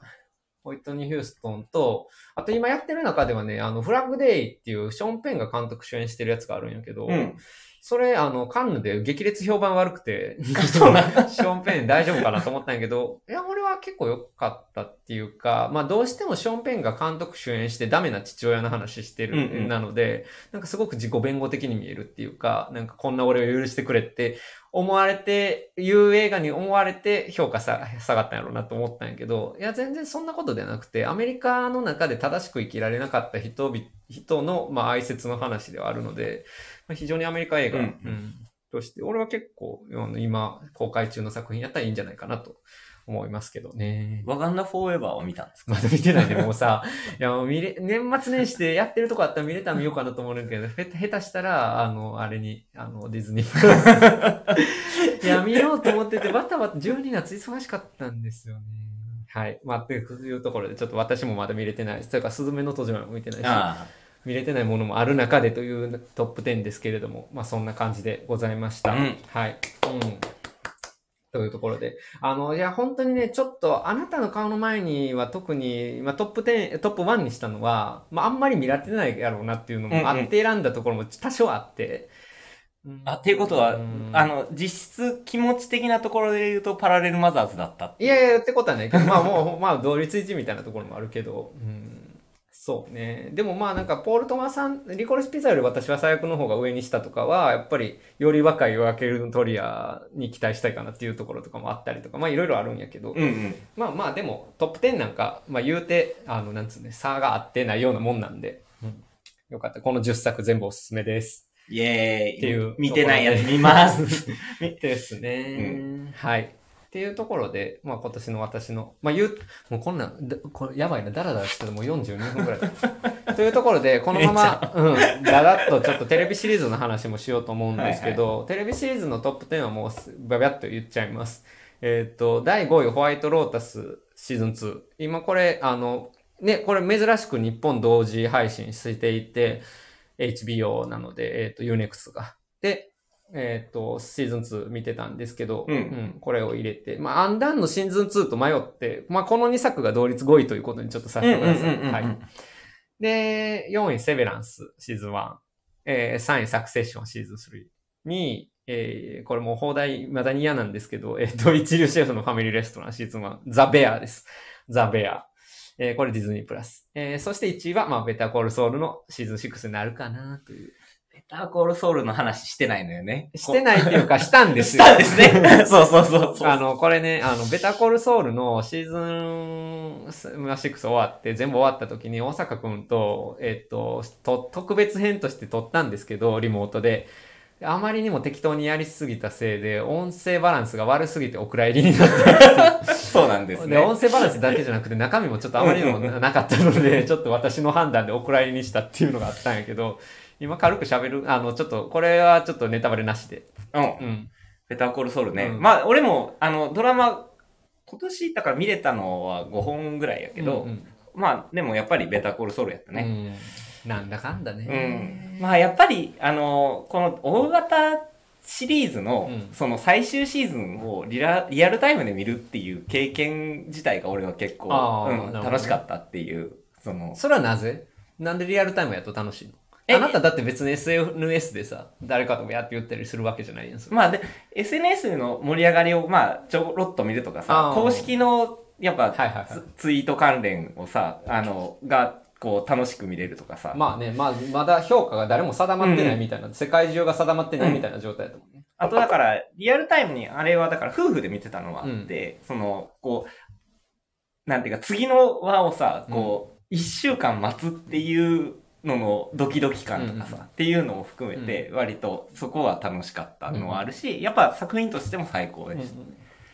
ホイットニー・ヒューストンと、あと今やってる中ではね、あの、フラッグデイっていうショーン・ペンが監督主演してるやつがあるんやけど、うん。それ、あの、カンヌで激烈評判悪くて、そうなんショーン・ペン大丈夫かなと思ったんやけど、いや、俺は結構良かったっていうか、まあどうしてもショーン・ペンが監督主演してダメな父親の話してる、うんうんなので、なんかすごく自己弁護的に見えるっていうか、なんかこんな俺を許してくれって思われて、いう映画に思われて評価さ下がったんやろうなと思ったんやけど、いや、全然そんなことではなくて、アメリカの中で正しく生きられなかった人々人の、まあ、愛説の話ではあるので、まあ、非常にアメリカ映画、うん。うんとして、俺は結構、今、公開中の作品やったらいいんじゃないかなと思いますけどね。ワガンダフォーエバーを見たんですか？まだ見てないで、もうさ、いや、もう見れ、年末年始でやってるとこあったら見れたら見ようかなと思うんだけど、へ下手したら、あの、あれに、あの、ディズニー。いや、見ようと思ってて、バタバタ12月忙しかったんですよね。はい。まあ、というところで、ちょっと私もまだ見れてないです。というか、スズメの戸締まりも見てないし、あ見れてないものもある中でというトップ10ですけれども、まあそんな感じでございました。うんはい。うん。というところで。あの、いや、本当にね、ちょっと、あなたの顔の前には特に、まあトップ10、トップ1にしたのは、まああんまり見られてないやろうなっていうのもあって選んだところも多少あって。うんあ。っていうことはうん、あの、実質気持ち的なところで言うとパラレルマザーズだった。いやいや、ってことはないけど、まあもう、まあ同率1みたいなところもあるけど、うん、そうね。でもまあなんか、ポール・トマさん、リコルス・ピザより私は最悪の方が上にしたとかは、やっぱり、より若い夜明けルトリアに期待したいかなっていうところとかもあったりとか、まあいろいろあるんやけど、うんうん。まあまあでも、トップ10なんか、まあ言うて、あの、なんつうね、差があってないようなもんなんで、うんよかった。この10作全部おすすめです。イェーイ。っていう見てないやつ見ます。ですね、はい。っていうところで、まあ今年の私の、まあ言う、もうこんなん、だこれやばいな、ダラダラしててもう42分くらいだ。というところで、このまま、うん、だらっとちょっとテレビシリーズの話もしようと思うんですけど、テレビシリーズのトップ10はもうすばばっと言っちゃいます。えっ、と、第5位ホワイトロータスシーズン2。今これ、あの、ね、これ珍しく日本同時配信していて、HBO なので、えっ、と、Unext が。で、えっ、と、シーズン2見てたんですけど、うんこれを入れて、まあ、アンダンのシーズン2と迷って、まあ、この2作が同率5位ということにちょっとさせてください。はい。で、4位、セベランス、シーズン1。えー、3位、サクセッション、シーズン3。2位、えー、これもう放題、まだに嫌なんですけど、えっ、と、一流シェフのファミリーレストラン、シーズン1。ザ・ベアです。ザ・ベア。えー、これディズニープラス。えー、そして1位は、まあ、ベターコールソウルのシーズン6になるかなという。ベターコールソウルの話してないのよね。してないっていうか、したんですしよ。たんですね。そうそうそうそう。あの、これね、あの、ベターコールソウルのシーズン6終わって、全部終わった時に、大阪くんと、えっと、と、特別編として撮ったんですけど、リモートで。あまりにも適当にやりすぎたせいで、音声バランスが悪すぎてお蔵入りになった。そうなんですで、ね。音声バランスだけじゃなくて中身もちょっとあまりにもなかったので、ちょっと私の判断でお蔵入りにしたっていうのがあったんやけど、今軽く喋る、あの、ちょっと、これはちょっとネタバレなしで。うん。うん。ベターコールソウルね。うんまあ、俺も、あの、ドラマ、今年だから見れたのは5本ぐらいやけど、うんうんまあ、でもやっぱりベターコールソウルやったね。うん。なんだかんだうね。ん。まあ、やっぱり、あの、この大型シリーズの、うんその最終シーズンをリラリアルタイムで見るっていう経験自体が俺は結構、うんあーなるほどね楽しかったっていう、その、それはなぜ？なんでリアルタイムやと楽しいの？えあなただって別に SNS でさ、誰かともやって言ったりするわけじゃないやん。それまあで、SNS の盛り上がりを、まあ、ちょろっと見るとかさ公式の、やっぱ、はいはいはいツツイート関連をさ、あの、が、こう、楽しく見れるとかさ。まあね、まあ、まだ評価が誰も定まってないみたいな、世界中が定まってないみたいな状態だと思うね。あとだから、リアルタイムに、あれはだから夫婦で見てたのはあって、その、こう、なんていうか、次の輪をさ、こう、一、週間待つっていうののドキドキ感とかさ、うんうん。っていうのを含めて、割とそこは楽しかったのはあるし、やっぱ作品としても最高でした。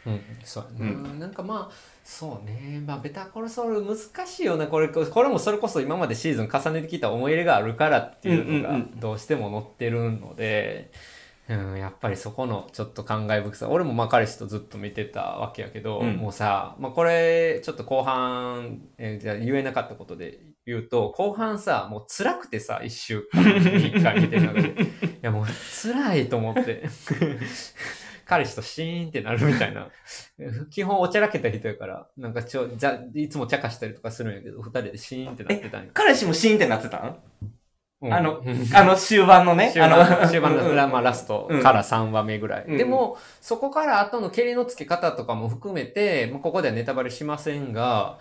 うん、そううなんかまあ、そうね。まあ、ベターコルソウル難しいよね。これ、これもそれこそ今までシーズン重ねてきた思い入れがあるからっていうのがうんうんうん。どうしても載ってるので、うん、やっぱりそこのちょっと感慨深さ。俺もまあ彼氏とずっと見てたわけやけど、うん。もうさ、まあこれ、ちょっと後半、えーじゃあ言えなかったことで言うと、後半さ、もう辛くてさ、一週間に一回見てる中で。いやもう辛いと思って。彼氏とシーンってなるみたいな。基本おちゃらけた人やから、なんかちょ、じゃ、いつも茶化したりとかするんやけど、二人でシーンってなってたんや。彼氏もシーンってなってたん？あのうんあの終盤のね。終盤あの 終盤のまあラストから3話目ぐらい。うんでも、そこから後の蹴りのつけ方とかも含めて、まあ、ここではネタバレしませんが、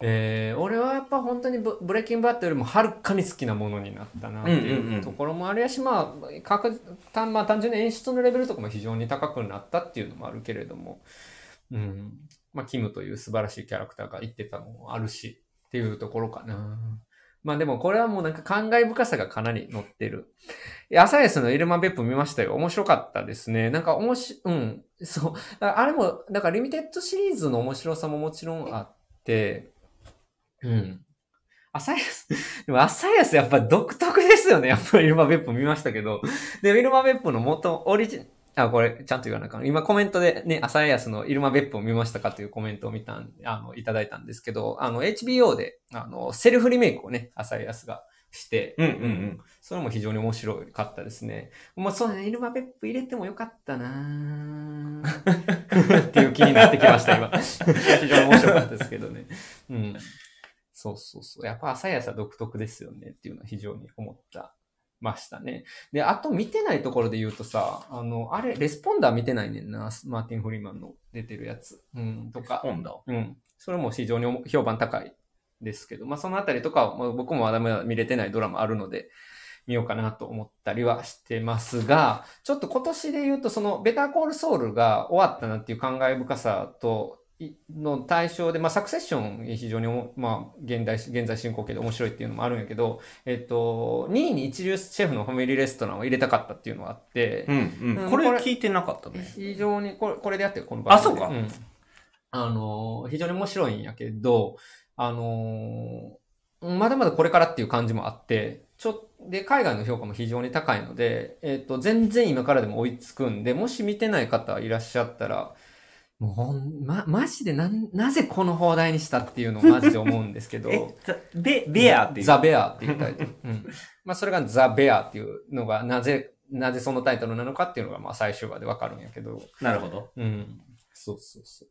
えー、俺はやっぱ本当にブブレイキングバットよりもはるかに好きなものになったなっていうんところもあるやし、まあ、確単まあ、単純に演出のレベルとかも非常に高くなったっていうのもあるけれども、うん。まあ、キムという素晴らしいキャラクターが言ってたのもあるし、っていうところかな。まあでもこれはもうなんか感慨深さがかなり乗ってる。アサヤスのイルマベップ見ましたよ。面白かったですね。なんか面白、うん。そう。あれも、だかリミテッドシリーズの面白さももちろんあって、うん。アサヤス、でもアサヤスやっぱ独特ですよね。やっぱりイルマベップ見ましたけど。で、イルマベップの元、オリジあ、これ、ちゃんと言わなあかん。今コメントでね、アサヤスのイルマベップを見ましたかというコメントを見たん、あの、いただいたんですけど、あの、HBO で、あの、セルフリメイクをね、アサヤスがして、うんうんうん。それも非常に面白かったですね。もうそうだね、イルマベップ入れてもよかったなぁ っていう気になってきました、今。非常に面白かったですけどね。うん。そうそうそう。やっぱ朝やさ独特ですよねっていうのは非常に思った。ましたね。で、あと見てないところで言うとさ、あの、あれ、レスポンダー見てないねんな、マーティン・フリーマンの出てるやつ。うん、とか。今度。うん。それも非常に評判高いですけど、まあそのあたりとかは、まあ、僕もまだまだ見れてないドラマあるので、見ようかなと思ったりはしてますが、ちょっと今年で言うと、そのベターコールソウルが終わったなっていう感慨深さと、いの対象で、まあ、サクセッション非常にお、まあ、現代、現在進行形で面白いっていうのもあるんやけど、えっと、2位に一流シェフのファミリーレストランを入れたかったっていうのがあって、うんううんん。これ聞いてなかったね。非常に、これ、これでやってる、この番組であそうかんあのー、非常に面白いんやけど、あのー、まだまだこれからっていう感じもあって、ちょ、で、海外の評価も非常に高いので、えっ、と、全然今からでも追いつくんで、もし見てない方いらっしゃったら、もうほん、ま、マジでなん、なぜこの放題にしたっていうのをマジで思うんですけど。ベ、ベアっていう。ザ・ベアっていうタイトル。うん。まあそれがザ・ベアっていう のが、なぜ、なぜそのタイトルなのかっていうのが、まあ最終話でわかるんやけど。なるほど。うん。そうそうそう。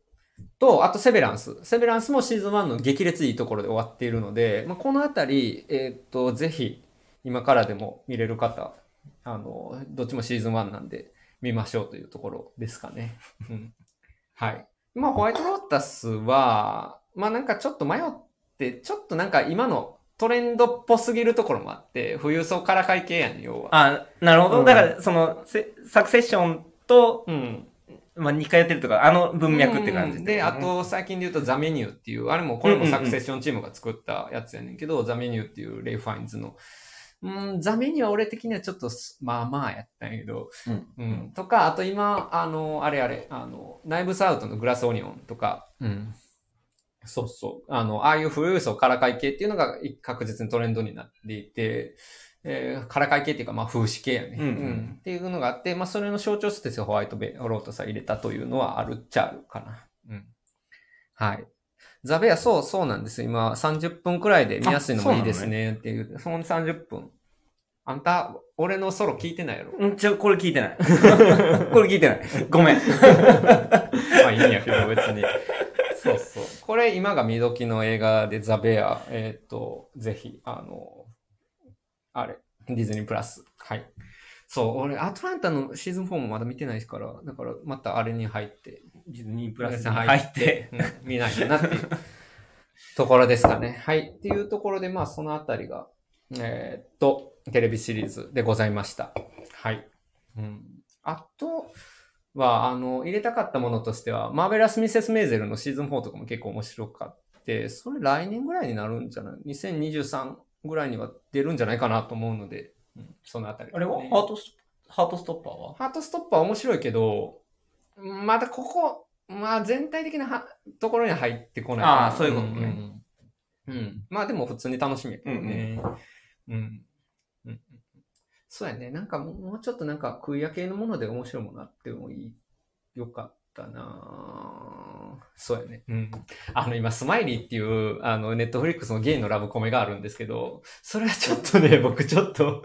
と、あとセベランス。セベランスもシーズン1の激烈いいところで終わっているので、まあ、このあたり、えーっと、ぜひ、今からでも見れる方、あの、どっちもシーズン1なんで見ましょうというところですかね。うん。はい。まあ、ホワイトロータスは、まあなんかちょっと迷って、ちょっとなんか今のトレンドっぽすぎるところもあって、富裕層から会系やん、要は。あ、なるほど。うんだから、その、せサクセッションと、うん。まあ、2回やってるとか、あの文脈って感じうんで、あ、と、最近で言うと、ザ・メニューっていう、あれも、これもサクセッションチームが作ったやつやねんけど、ザ・メニューっていうレイ・ファインズの。うん、ザ・メニューは俺的にはちょっとす、まあまあやったんやけど、うん。うん。とか、あと今、あの、あれあれ、あの、ナイブスアウトのグラスオニオンとか、うん。そうそう。あの、ああいう富裕層から会系っていうのが確実にトレンドになっていて、えー、から会系っていうか、まあ、風刺系やね。うんうんっていうのがあって、まあ、それの象徴としてホワイトベロートさ入れたというのはあるっちゃあるかな。うん。はい。ザベア、そう、そうなんです。今、30分くらいで見やすいのもいいですねっていう。その30分。あんた、俺のソロ聞いてないやろ。うん、ちょ、これ聞いてない。これ聞いてない。ごめん。まあいいんやけど、別に。そうそう。これ今が見時の映画でザ・ベア、えっ、と、ぜひ、あの、あれ、ディズニープラス。はい。そう、俺、アトランタのシーズン4もまだ見てないから、だからまたあれに入って、ディズニープラスに入入っってて。うん見ないとなっていうところですかね。はい。っていうところで、まあ、そのあたりが、えーっと、テレビシリーズでございました。はい。うん。あとは、あの、入れたかったものとしては、マーベラス・ミセス・メーゼルのシーズン4とかも結構面白かって、それ来年ぐらいになるんじゃない ?2023 ぐらいには出るんじゃないかなと思うので、うん、そのあたり、あれは？ハートス、ハートストッパーは？ハートストッパー面白いけど、まだここ、まあ全体的なはところには入ってこない。ああそういうことねうん。うん。まあでも普通に楽しみやけどね。うん。うん。うんそうやね。なんかもうちょっとなんか食い屋系のもので面白いものあってもいい。よかったなそうやね。うん。あの今、スマイリーっていう、あの、ネットフリックスのゲイのラブコメがあるんですけど、それはちょっとね、僕ちょっと、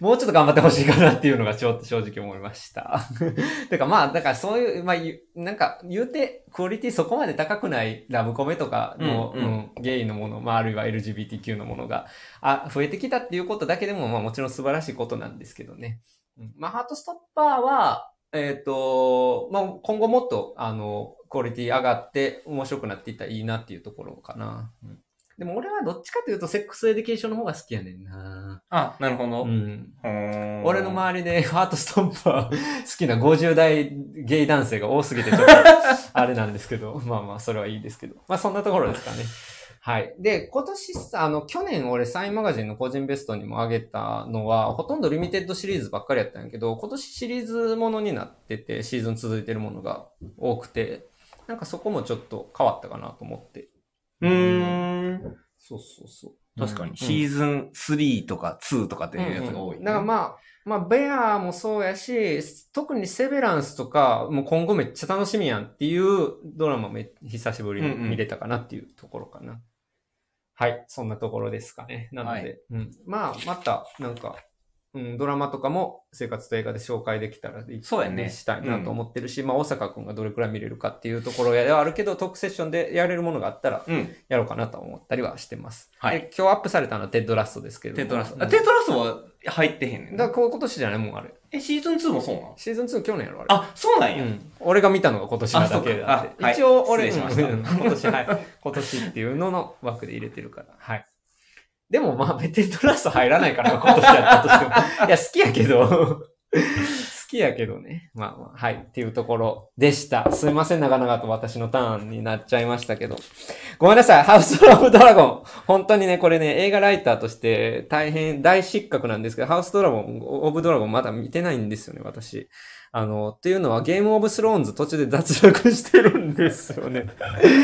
もうちょっと頑張ってほしいかなっていうのがちょっと正直思いました。てかまあ、だからそういう、まあ、ゆなんか言うて、クオリティそこまで高くないラブコメとかの、うんうんゲイのもの、まあ、あるいは LGBTQ のものが、あ、増えてきたっていうことだけでも、まあもちろん素晴らしいことなんですけどね。うんまあ、ハートストッパーは、えっ、と、まあ、今後もっと、あの、クオリティ上がって面白くなっていったらいいなっていうところかな。うんでも俺はどっちかというとセックスエディケーションの方が好きやねんな。あ、なるほど。うん。うん俺の周りでハートストッパー 好きな50代ゲイ男性が多すぎてちょっと あれなんですけど、まあまあそれはいいですけど。まあそんなところですかね。はい。で、今年さ、あの、去年俺サインマガジンの個人ベストにも上げたのは、ほとんどリミテッドシリーズばっかりやったんやけど、今年シリーズものになってて、シーズン続いてるものが多くて、なんかそこもちょっと変わったかなと思って。うーん。そうそうそう。確かに。うんシーズン3とか2とかっていうやつが多い、うんうんだからまあ、まあ、ベアもそうやし、特にセベランスとか、もう今後めっちゃ楽しみやんっていうドラマめ久しぶりに見れたかなっていうところかな。はい、そんなところですかね。なので、はいうん、まあ、また、なんか、うん、ドラマとかも生活と映画で紹介できたらいいそうやねしたいなと思ってるし、まあ、大阪くんがどれくらい見れるかっていうところではあるけど、トークセッションでやれるものがあったら、うん。やろうかなと思ったりはしてます。はいで今日アップされたのはテッドラストですけれども。テトラスト。テトラストは入ってへんねんな。だからこう今年じゃないもん、あれ。え、シーズン2もそうなの？シーズン2去年やろ、あれ。あ、そうなんや。うん。俺が見たのが今年なだけであそうかあはい一応俺、失礼しましたうん今年、はい。今年っていうのの枠で入れてるから。はい。でもまあ、ベテトラスト入らないから、今年やったとしても。いや、好きやけど、好好きやけどね。まあまあ、はい。っていうところでした。すいません、長々と私のターンになっちゃいましたけど。ごめんなさい。ハウス・オブ・ドラゴン。本当にね、これね、映画ライターとして大変大失格なんですけど、ハウス・ドラゴン、オブ・ドラゴンまだ見てないんですよね、私。あの、っていうのはゲーム・オブ・スローンズ途中で脱落してるんですよね。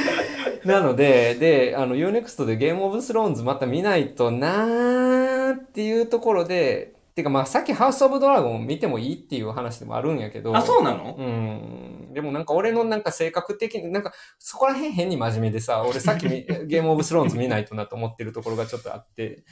なので、で、あの、Unext でゲーム・オブ・スローンズまた見ないとなーっていうところで、てかまあさっきハウス・オブ・ドラゴン見てもいいっていう話でもあるんやけど。あ、そうなの？うん。でもなんか俺のなんか性格的に、なんかそこら辺変に真面目でさ、俺さっきみゲームオブスローンズ見ないとなと思ってるところがちょっとあって、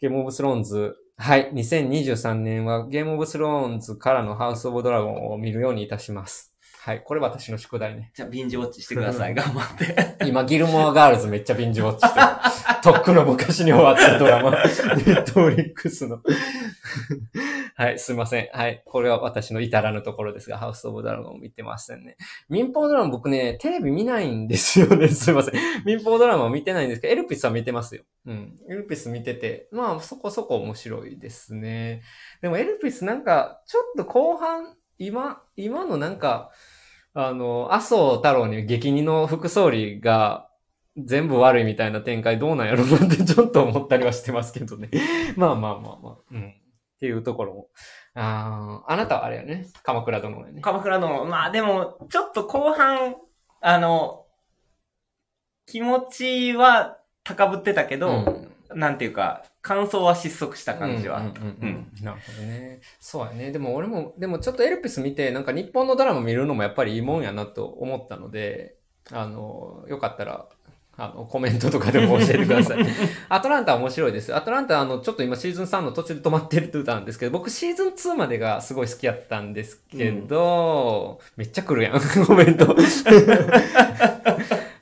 ゲームオブスローンズ、はい、2023年はゲームオブスローンズからのハウスオブドラゴンを見るようにいたします。はい、これ私の宿題ね。じゃあ、ビンジウォッチしてください。頑張って。今、ギルモアガールズめっちゃビンジウォッチしてる。とっくの昔に終わったドラマ。ネットフリックスの。はい、すいません。はい。これは私の至らぬところですが、ハウスオブドラゴンを見てませんね。民放ドラマ僕ね、テレビ見ないんですよね。すいません。民放ドラマを見てないんですけど、エルピスは見てますよ。うん。エルピス見てて、まあ、そこそこ面白いですね。でもエルピスなんか、ちょっと後半、今、今のなんか、あの、麻生太郎に激似の副総理が全部悪いみたいな展開どうなんやろうなってちょっと思ったりはしてますけどね。まあまあまあまあ。うん。っていうところも。ああ、あなたはあれやね。鎌倉殿やね。鎌倉の、まあでも、ちょっと後半、あの、気持ちは高ぶってたけど、うんなんていうか、感想は失速した感じは。うんうんうんうんなるほどね。そうやね。でも俺も、でもちょっとエルピス見て、なんか日本のドラマ見るのもやっぱりいいもんやなと思ったので、あの、よかったら、あの、コメントとかでも教えてください。アトランタは面白いです。アトランタ、あの、ちょっと今シーズン3の途中で止まってるって言ったんですけど、僕シーズン2までがすごい好きやったんですけど、めっちゃ来るやん、コメント。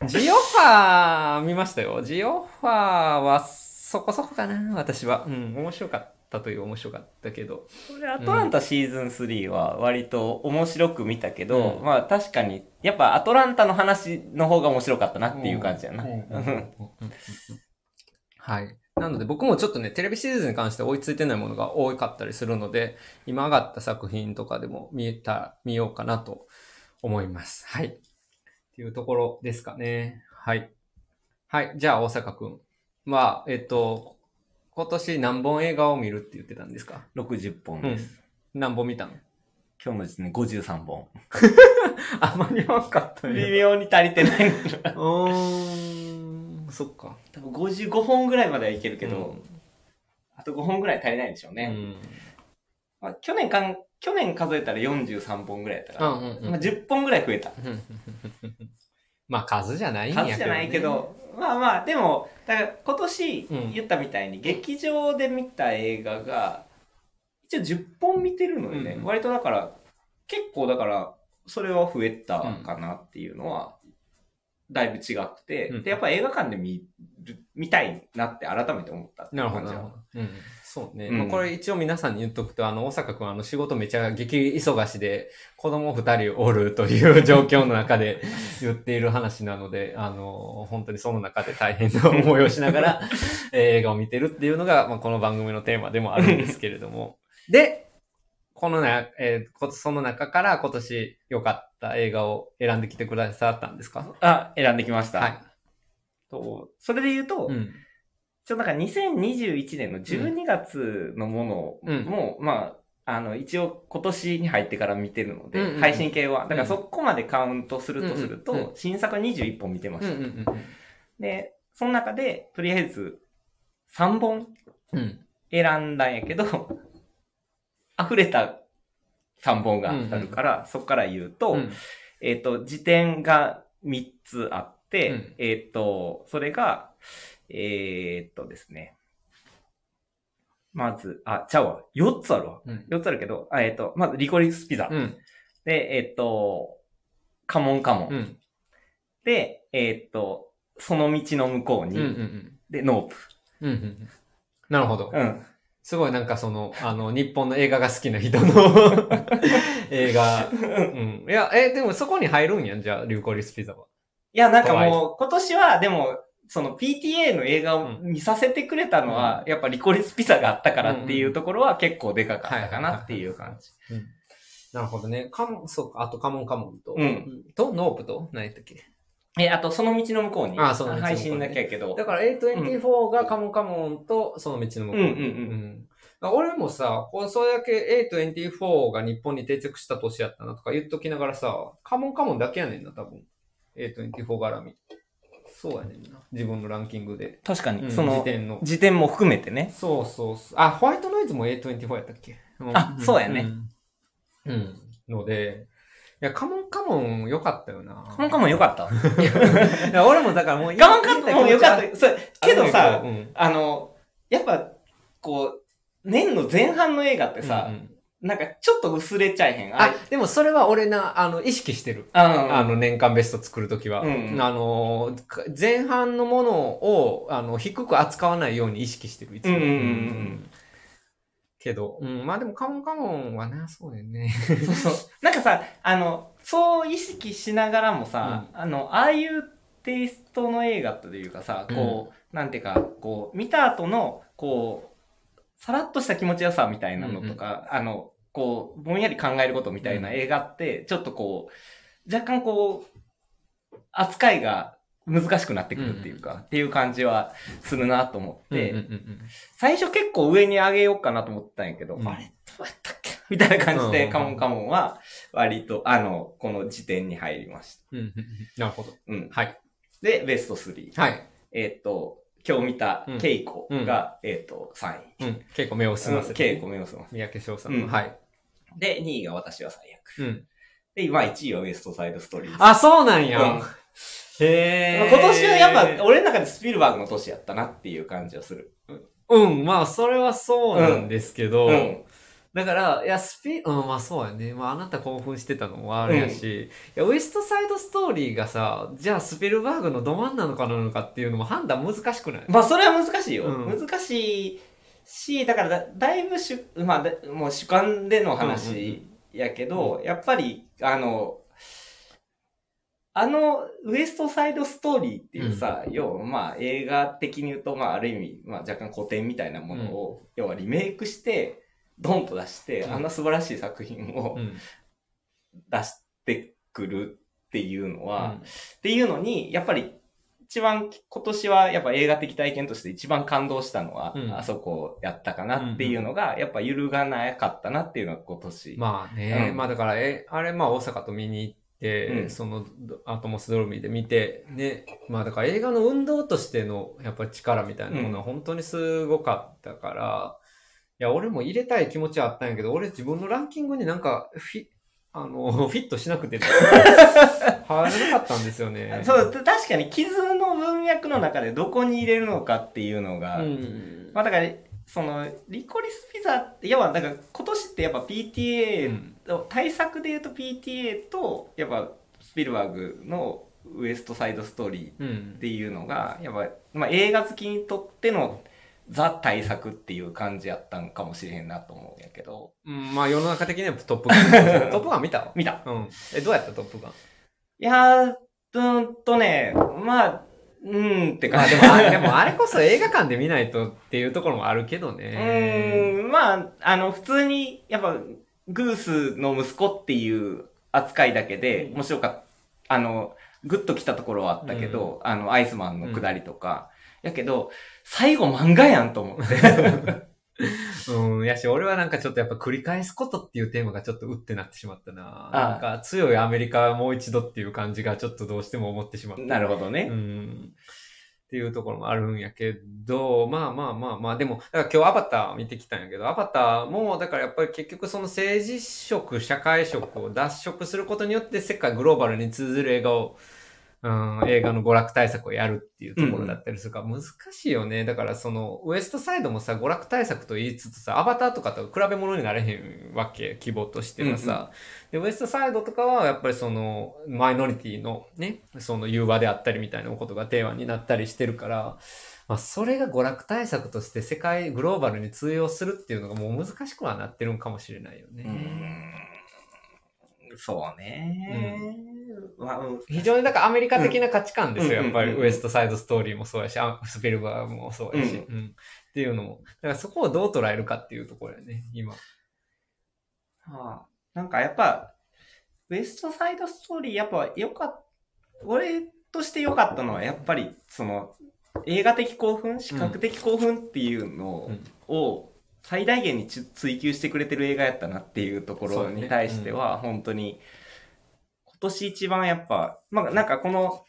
ジオファー見ましたよ。ジオファーはそこそこかな、私は。うん、面白かったという面白かったけど。これアトランタシーズン3は割と面白く見たけど、うんまあ確かに、やっぱアトランタの話の方が面白かったなっていう感じやな。はい。なので僕もちょっとね、テレビシリーズに関して追いついてないものが多かったりするので、今上がった作品とかでも見えた、見ようかなと思います。はい。っていうところですかね。はい。はい。じゃあ、大阪くん。まあ、えっと、今年何本映画を見るって言ってたんですか？60本です。何本見たの？今日のですね、53本。あ、間に合わんかった微ね。妙に足りてない。うーん、そっか。多分55本ぐらいまではいけるけど、うんあと5本ぐらい足りないでしょうね。うんまあ、去年かん、去年数えたら43本ぐらいやったから、うんうんうんまあ、10本ぐらい増えた。まあ数じゃないんやけど、ね。数じゃないけど、まあまあ、でも、だから今年うん言ったみたいに、劇場で見た映画が、一応10本見てるのよね。うん割とだから、結構だから、それは増えたかなっていうのは、だいぶ違くて、うんで、やっぱ映画館で見る、見たいなって改めて思ったなるほど、う感じはなるほど。うん。そうね。うんまあ、これ一応皆さんに言っとくと、あの、大阪くんあの仕事めちゃ激忙しで、子供二人おるという状況の中で 言っている話なので、あの、本当にその中で大変な思いをしながらえー 映画を見てるっていうのが、まあ、この番組のテーマでもあるんですけれども。で、このな、えーこその中から今年良かった映画を選んできてくださったんですか？あ、選んできました。はい。とそれで言うと、うん。ちょっとなんか2021年の12月のものも、まあ、あの、一応今年に入ってから見てるので、うんうんうん配信系は。だからそこまでカウントするとすると、うんうんうん新作21本見てまうんうした。んで、その中で、とりあえず3本うん。うん。選んだんやけど、溢れた3本があるから、そこから言うと、うんえっ、と、辞典が3つあって、うんえっ、と、それが、えっ、とですね。まず、あ、ちゃうわ。4つあるわ。うん。4つあるけど、あえっ、と、まず、リコリスピザ。うん。で、えっ、と、カモンカモン。うん。で、えっ、と、その道の向こうに、うん。うん。で、ノープ。うん。うん。なるほど。うん。すごいなんかその、あの、日本の映画が好きな人の 映画。うん。いや、え、でもそこに入るんやん、じゃあ、リコリスピザは。いや、なんかもう、今年は、でも、その PTA の映画を見させてくれたのは、やっぱリコリスピザがあったからっていうところは結構でかかったかなっていう感じ。なるほどね。カモン、そうか、あとカモンカモンと。うんと、ノープと何やったっけ？え、あと、その道の向こうに。あその道の向こうに配信だけやけど。だから A24 がカモンカモンとその道の向こう。うんうんうんだから俺もさ、こう、それだけ A24 が日本に定着した年やったなとか言っときながらさ、カモンカモンだけやねんな、多分。A24 絡み。そうやねんな。自分のランキングで。確かに、うんその時、点の。時点も含めてね。そうそうそう。あ、ホワイトノイズも A24 やったっけ？あそうやね。うん。うんので、や、カモンカモン良かったよな。カモンカモンよかった？いや俺もだからもうカモンカモンよかった。そうけどさ、うんあの、やっぱ、こう、年の前半の映画ってさ、うんうんなんかちょっと薄れちゃえへん。あ、でもそれは俺な、あの、意識してる。ああの、年間ベスト作るときは。うんあの、か前半のものを、あの、低く扱わないように意識してる、いつも。うんうんうんうんけど、うん、まあでもカモンカモンはな、そうだよね。そうそう。なんかさ、あの、そう意識しながらもさ、あの、ああいうテイストの映画というかさ、こう、なんていうか、こう、見た後の、こう、さらっとした気持ちよさみたいなのとか、あの、こう、ぼんやり考えることみたいな映画って、ちょっとこう、若干こう、扱いが難しくなってくるっていうか、っていう感じはするなと思って、うんうんうん最初結構上に上げようかなと思ったんやけど、うんあれ？どうやったっけ？みたいな感じで、うんカモンカモンは、割と、あの、この時点に入りました。なるほど。うん。はい。で、ベスト3。はい。えっ、と、今日見たうんケイコが、えっ、と、3位。うん。結構目を澄ませて。ケイコ目を澄ませ三宅翔さんの。うんはい。で、2位が私は最悪。うん。で、今1位はウエストサイドストーリー。あ、そうなんや。うんへー今年はやっぱ、俺の中でスピルバーグの年やったなっていう感じはする。うん、まあ、それはそうなんですけど、うん。だから、いや、スピ、うん、まあそうやね。まああなた興奮してたのもあれやし、いや、ウエストサイドストーリーがさ、じゃあスピルバーグのど真ん中なのかっていうのも判断難しくない？まあ、それは難しいよ。うん難しいし、だからだ、だいぶしゅ、まあ、だもう主観での話やけど、やっぱり、あの、あの、ウエストサイドストーリーっていうさ、要はまあ映画的に言うと、まあある意味、まあ若干古典みたいなものを、要はリメイクして、ドンと出して、うん。あんな素晴らしい作品をうん。出してくるっていうのは、うん。っていうのに、やっぱり一番今年はやっぱ映画的体験として一番感動したのは、うん。あそこやったかなっていうのが、やっぱ揺るがなかったなっていうのが今年。まあね、うん。まあだから、え、あれ、まあ大阪と見に行って、うん。そのアトモスドルミで見て、ね、まあだから映画の運動としてのやっぱり力みたいなものは本当にすごかったから、いや、俺も入れたい気持ちはあったんやけど、俺自分のランキングになんかフィ、あの、フィットしなくて、入らなかったんですよね。そう、確かに傷の文脈の中でどこに入れるのかっていうのが、うん。まあだから、その、リコリスピザって、要は、だから今年ってやっぱう PTA んと、対策で言うと PTA と、やっぱスピルバーグのウエストサイドストーリーうんっていうのが、やっぱ、まあ、映画好きにとってのザ対策っていう感じやったんかもしれへんなと思うんやけど。うん、まあ世の中的にはトップガン。トップガン見た？見た。うん。え、どうやったトップガン？いやー、うーんとね、まあ、うーんって感じ。まあでも、あでもあれこそ映画館で見ないとっていうところもあるけどうね。ーん、まあ、あの、普通に、やっぱ、グースの息子っていう扱いだけで、面白かった。あの、グッと来たところはあったけど、あの、アイスマンの下りとか。やけど、最後漫画やんと思って。うん、やし、俺はなんかちょっとやっぱ繰り返すことっていうテーマがちょっとうってなってしまったな。ああなんか強いアメリカもう一度っていう感じがちょっとどうしても思ってしまった。なるほどね。うん。っていうところもあるんやけど、まあまあまあまあ、でも、だから今日アバター見てきたんやけど、アバターも、だからやっぱり結局その政治色、社会色を脱色することによって世界グローバルに通ずる映画を、うん、映画の娯楽対策をやるっていうところだったりするから、難しいよね。だからその、ウエストサイドもさ、娯楽対策と言いつつさ、アバターとかと比べ物になれへんわけ、規模としてはさ。で、ウエストサイドとかは、やっぱりその、マイノリティのね、その融和であったりみたいなことがテーマになったりしてるから、まあ、それが娯楽対策として世界、グローバルに通用するっていうのがもう難しくはなってるんかもしれないようね。そうね、まあうん。非常にだからアメリカ的な価値観ですよ、うん。やっぱり。うんうんうん。ウエストサイドストーリーもそうやし、あスピルバーグもそうやし、ううん。っていうのも。だからそこをどう捉えるかっていうところやね、今。はあ、なんかやっぱ、ウエストサイドストーリーやっぱ良かった、俺として良かったのはやっぱりその映画的興奮、視覚的興奮っていうのうん。を最大限にち追求してくれてる映画やったなっていうところに対しては本当に今年一番やっぱ、まあなんかこの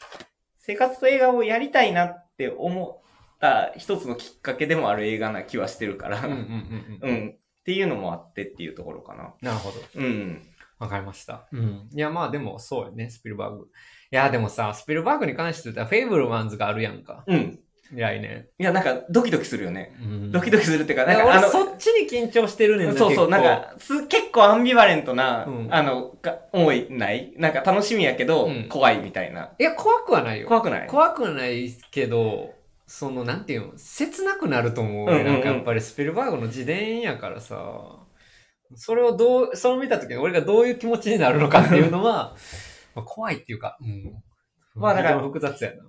生活と映画をやりたいなって思った一つのきっかけでもある映画な気はしてるから、うんうんうんううん。ん。っていうのもあってっていうところかな。なるほど。うん。わかりました。うん。いや、まあでも、そうよね、スピルバーグ。いや、でもさ、スピルバーグに関して言ったら、フェイブルマンズがあるやんか。うん。来年。いや、なんか、ドキドキするよね。うんドキドキするっていうか、なんか、あの、そっちに緊張してるねんなそうそう、なんか、す、結構アンビバレントな、うんあの、が、思いない？なんか楽しみやけど、うん怖いみたいな。いや、怖くはないよ。怖くない？怖くはないけど、その、なんていうの、切なくなると思う。うんうんうんなんかやっぱりスピルバーグの自伝やからさ、それをどう、それを見たときに俺がどういう気持ちになるのかっていうのは、まあ怖いっていうか、うん。まあだから 複雑やな。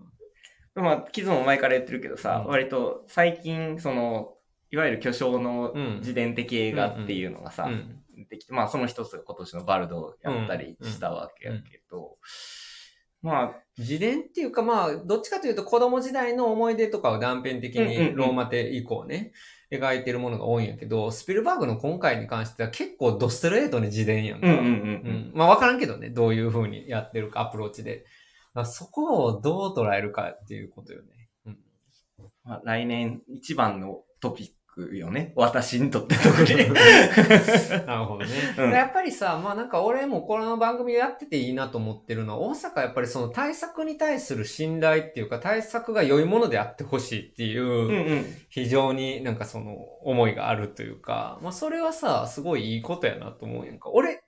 まあ、キズも前から言ってるけどさ、うん割と最近、その、いわゆる巨匠のうん自伝的映画っていうのがさ、うん。出てきて、まあその一つが今年のバルドをやったりしたわけやけど、まあ、自伝っていうかまあ、どっちかというと子供時代の思い出とかを断片的にローマ帝以降ね、描いてるものが多いんやけど、スピルバーグの今回に関しては結構ドストレートに自伝やんか。まあわからんけどね、どういう風にやってるか、アプローチで。まあそこをどう捉えるかっていうことよね。うんまあ、来年一番のトピックよね。私にとって特に。なるほどね。うんやっぱりさ、まあなんか俺もこの番組やってていいなと思ってるのは、大阪やっぱりその対策に対する信頼っていうか、対策が良いものであってほしいっていう。非常になんかその思いがあるというか、まあそれはさ、すごいいいことやなと思うやんか。俺、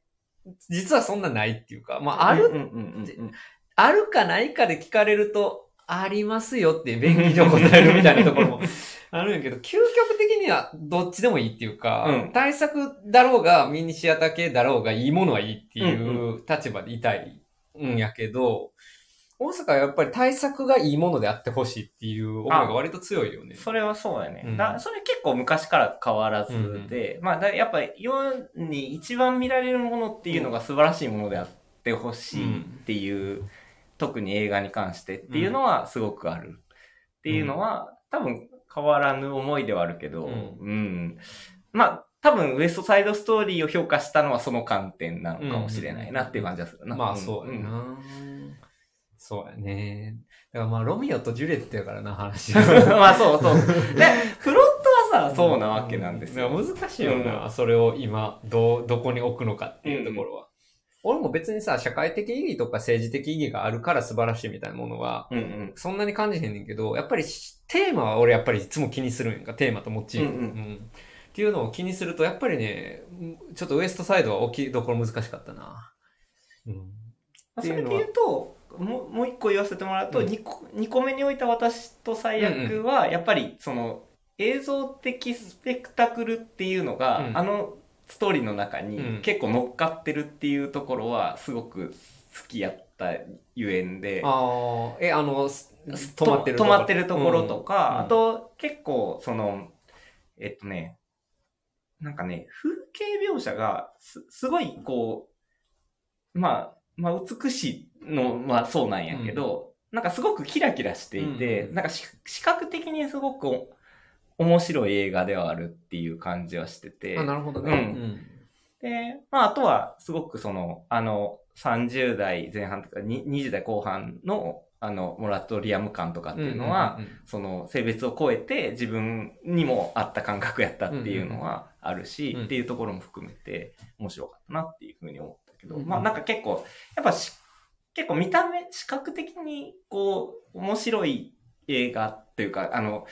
実はそんなないっていうか、まあある、うんうんうんうん。あるかないかで聞かれると、ありますよって便宜上答えるみたいなところも あるんやけど、究極的にはどっちでもいいっていうか、うん対策だろうが、ミニシアター系だろうが、いいものはいいっていう立場でいたいんやけど、大阪はやっぱり対策がいいものであってほしいっていう思いが割と強いよね。それはそうやね。うんだそれ結構昔から変わらずで、まあだやっぱり世に一番見られるものっていうのが素晴らしいものであってほしいっていう、特に映画に関してっていうのはすごくある。っていうのは、多分変わらぬ思いではあるけど、ううんん。まあ多分ウエストサイドストーリーを評価したのはその観点なのかもしれないなっていう感じがするな。まあそうやな、そうやね。だからまあロミオとジュレットやからな、話。まあそうそう。で、フロットはさ、そうなわけなんですよ。難しいよな、うそれを今、どう、どこに置くのかっていうところは。俺も別にさ、社会的意義とか政治的意義があるから素晴らしいみたいなものは、うんうん。そんなに感じへんねんけど、やっぱりテーマは俺やっぱりいつも気にするんやんか、テーマとモチーフ。うんうんっていうのを気にすると、やっぱりね、ちょっとウエストサイドは大きいところ難しかったな。うん。それで言うと、もうもう一個言わせてもらうと、うん二個二個目に置いた私と最悪は、やっぱりその映像的スペクタクルっていうのが、うんあのストーリーの中うん。に結構乗っかってるっていうところはすごく好きやったゆえんで、ああ、え、あの、す止とまってる止まってるところとか、うん。あと結構その、えっとね、なんかね、風景描写がすすごいこう、まあ、まあ美しいのはそうなんやけど、なんかすごくキラキラしていて、うん。なんかし視覚的にすごくお面白い映画ではあるっていう感じはしてて。あ、なるほどね。うん。で、まあ、あとは、すごくその、あの、30代前半とか、に20代後半の、あの、モラトリアム感とかっていうのは、うんうんうんその、性別を超えて自分にも合った感覚やったっていうのはあるし、うんっていうところも含めて、面白かったなっていうふうに思ったけど、うん。まあ、なんか結構、やっぱし、結構見た目、視覚的に、こう、面白い映画っていうか、あの、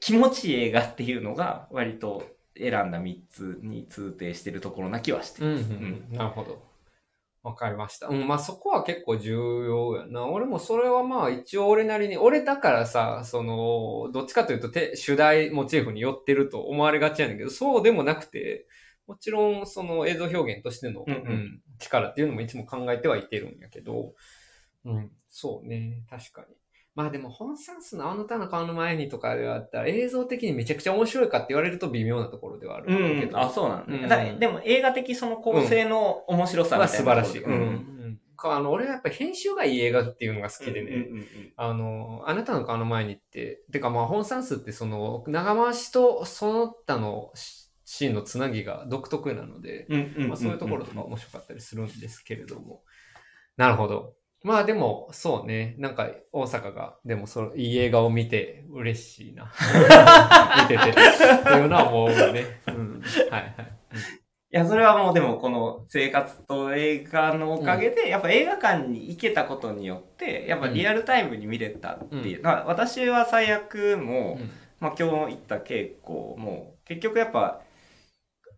気持ちいい映画っていうのが、割と選んだ3つに通底してるところな気はしてうんます。うんうん、なるほど。わかりました。うん、まあそこは結構重要やな。俺もそれはまあ一応俺なりに、俺だからさ、その、どっちかというとて主題モチーフに寄ってると思われがちやねんけど、そうでもなくて、もちろんその映像表現としての、うんうん力っていうのもいつも考えてはいてるんやけど、うん、そうね、確かに。まあでも本サンスのあなたの顔の前にとかであったら映像的にめちゃくちゃ面白いかって言われると微妙なところではあるけど。あ、そうなんだ,、うんだでも映画的その構成の面白さみはたいな素晴らしい。うん。うん。かあの、俺はやっぱり編集がいい映画っていうのが好きでね。うんうんうんあの、あなたの顔の前にって、てかまあ本算数ってその、長回しとその他のシシーンのつなぎが独特なので、うんうんんまあそういうところとか面白かったりするんですけれども。なるほど。まあでも、そうね。なんか、大阪が、でもその、いい映画を見て嬉しいな。見てて。っていうのは思うね。うん。はいはい。いや、それはもうでもこの生活と映画のおかげで、やっぱ映画館に行けたことによって、やっぱリアルタイムに見れたっていう。うんまあ私は最悪も、うんまあ今日行った稽古も、結局やっぱ、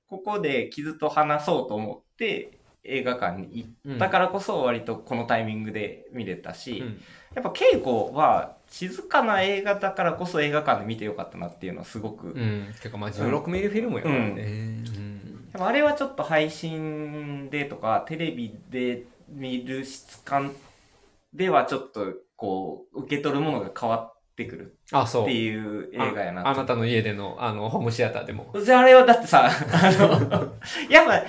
ここで傷と話そうと思って映画館に行ったからこそ割とこのタイミングで見れたし、うんやっぱ稽古は静かな映画だからこそ映画館で見てよかったなっていうのはすごく、やうん。てかまあ16ミリフィルムやからね。うんあれはちょっと配信でとかテレビで見る質感ではちょっとこう受け取るものが変わってくるあ、そう。っていう映画やなああなたの家での、あの、ホームシアターでも。じゃああれはだってさ、あの、やっぱ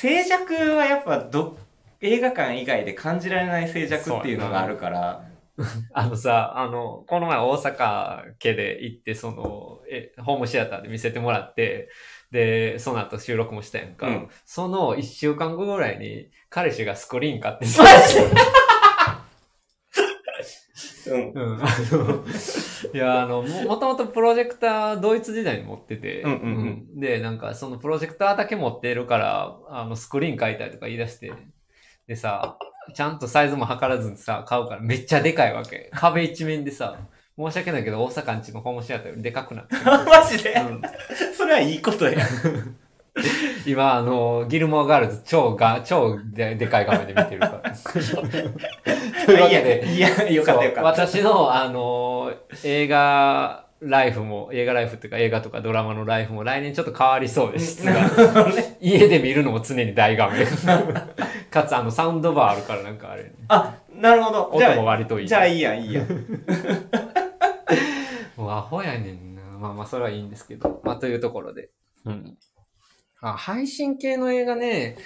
静寂はやっぱど映画館以外で感じられない静寂っていうのがあるから、あのさ、あの、この前大阪家で行って、その、え、ホームシアターで見せてもらって、で、その後収録もしたやんか。うん。その一週間後ぐらいに、彼氏がスクリーン買って うん。うん、あの、いや、あの、も、もともとプロジェクター、ドイツ時代に持ってて、うんうんうんうんで、なんか、そのプロジェクターだけ持ってるから、あの、スクリーン買いたいとか言い出して、でさ、ちゃんとサイズも測らずにさ、買うからめっちゃでかいわけ。壁一面でさ、申し訳ないけど、大阪んちのホームシアターよりでかくなってる。マジで、うんそれはいいことや。今、あの、ギルモアガールズ超が、超ででかい画面で見てるから。というわけで、いや、よかったよかった。私の、あの、映画ライフも、映画ライフっていうか映画とかドラマのライフも来年ちょっと変わりそうです。家で見るのも常に大画面。かつ、あの、サウンドバーあるからなんかあれ、ね、あ、なるほど。音もあ、割といい。じゃあいいや、いいや。もうアホやねんな。まあまあ、それはいいんですけど。まあ、というところで。うん。あ、配信系の映画ね。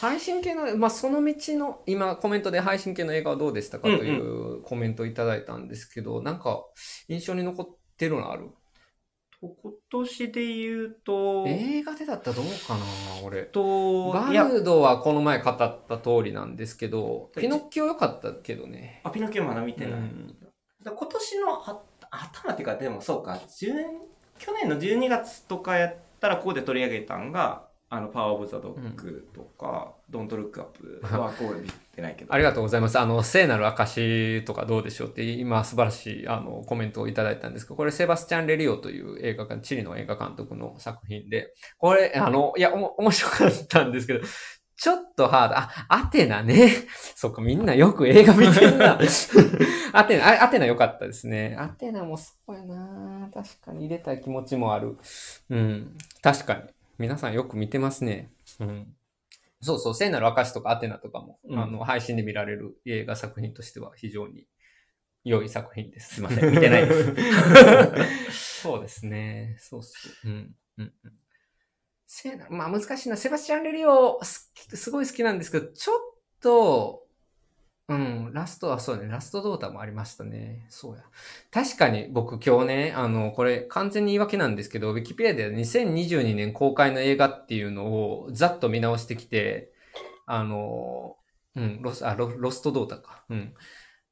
配信系の、まあ、その道の、今コメントで配信系の映画はどうでしたかというコメントをいただいたんですけど、なんか、印象に残ってるのある？今年で言うと、映画でだったらどうかな俺。と、バルドはこの前語った通りなんですけど、はいピノッキオ良かったけどね。あ、ピノキオまだ見てない。うんだ今年のあ頭っていうか、でもそうか、10去年の12月とかやったらここで取り上げたんが、あの、パワーオブザドッグとか、ドントルックアップはこう見てないけど。ありがとうございます。あの、聖なる証とかどうでしょうって、今素晴らしいあのコメントをいただいたんですけど、これセバスチャン・レリオという映画監、チリの映画監督の作品で、これ、あの、いや、おも面白かったんですけど、ちょっとハード。あ、アテナね。そっか、みんなよく映画見てんな。アテナ、あアテナ良かったですね。アテナもそうやな確かに入れたい気持ちもある。うん。確かに。皆さんよく見てますね。うん。そうそう、聖なる証とかアテナとかも、うんあの、配信で見られる映画作品としては非常に良い作品です。すいません 見てないです。そうですね。そうそう。うん。うん。うん。聖な、まあ難しいな。セバスチャン・レリオ、すすごい好きなんですけど、ちょっと、うん、ラストはそうね、ラストドータもありましたね。そうや。確かに僕今日ね、あの、これ完全に言い訳なんですけど、ウィキペディアで2022年公開の映画っていうのをざっと見直してきて、あの、うん、ロス、あ、ロロストドータか。うん。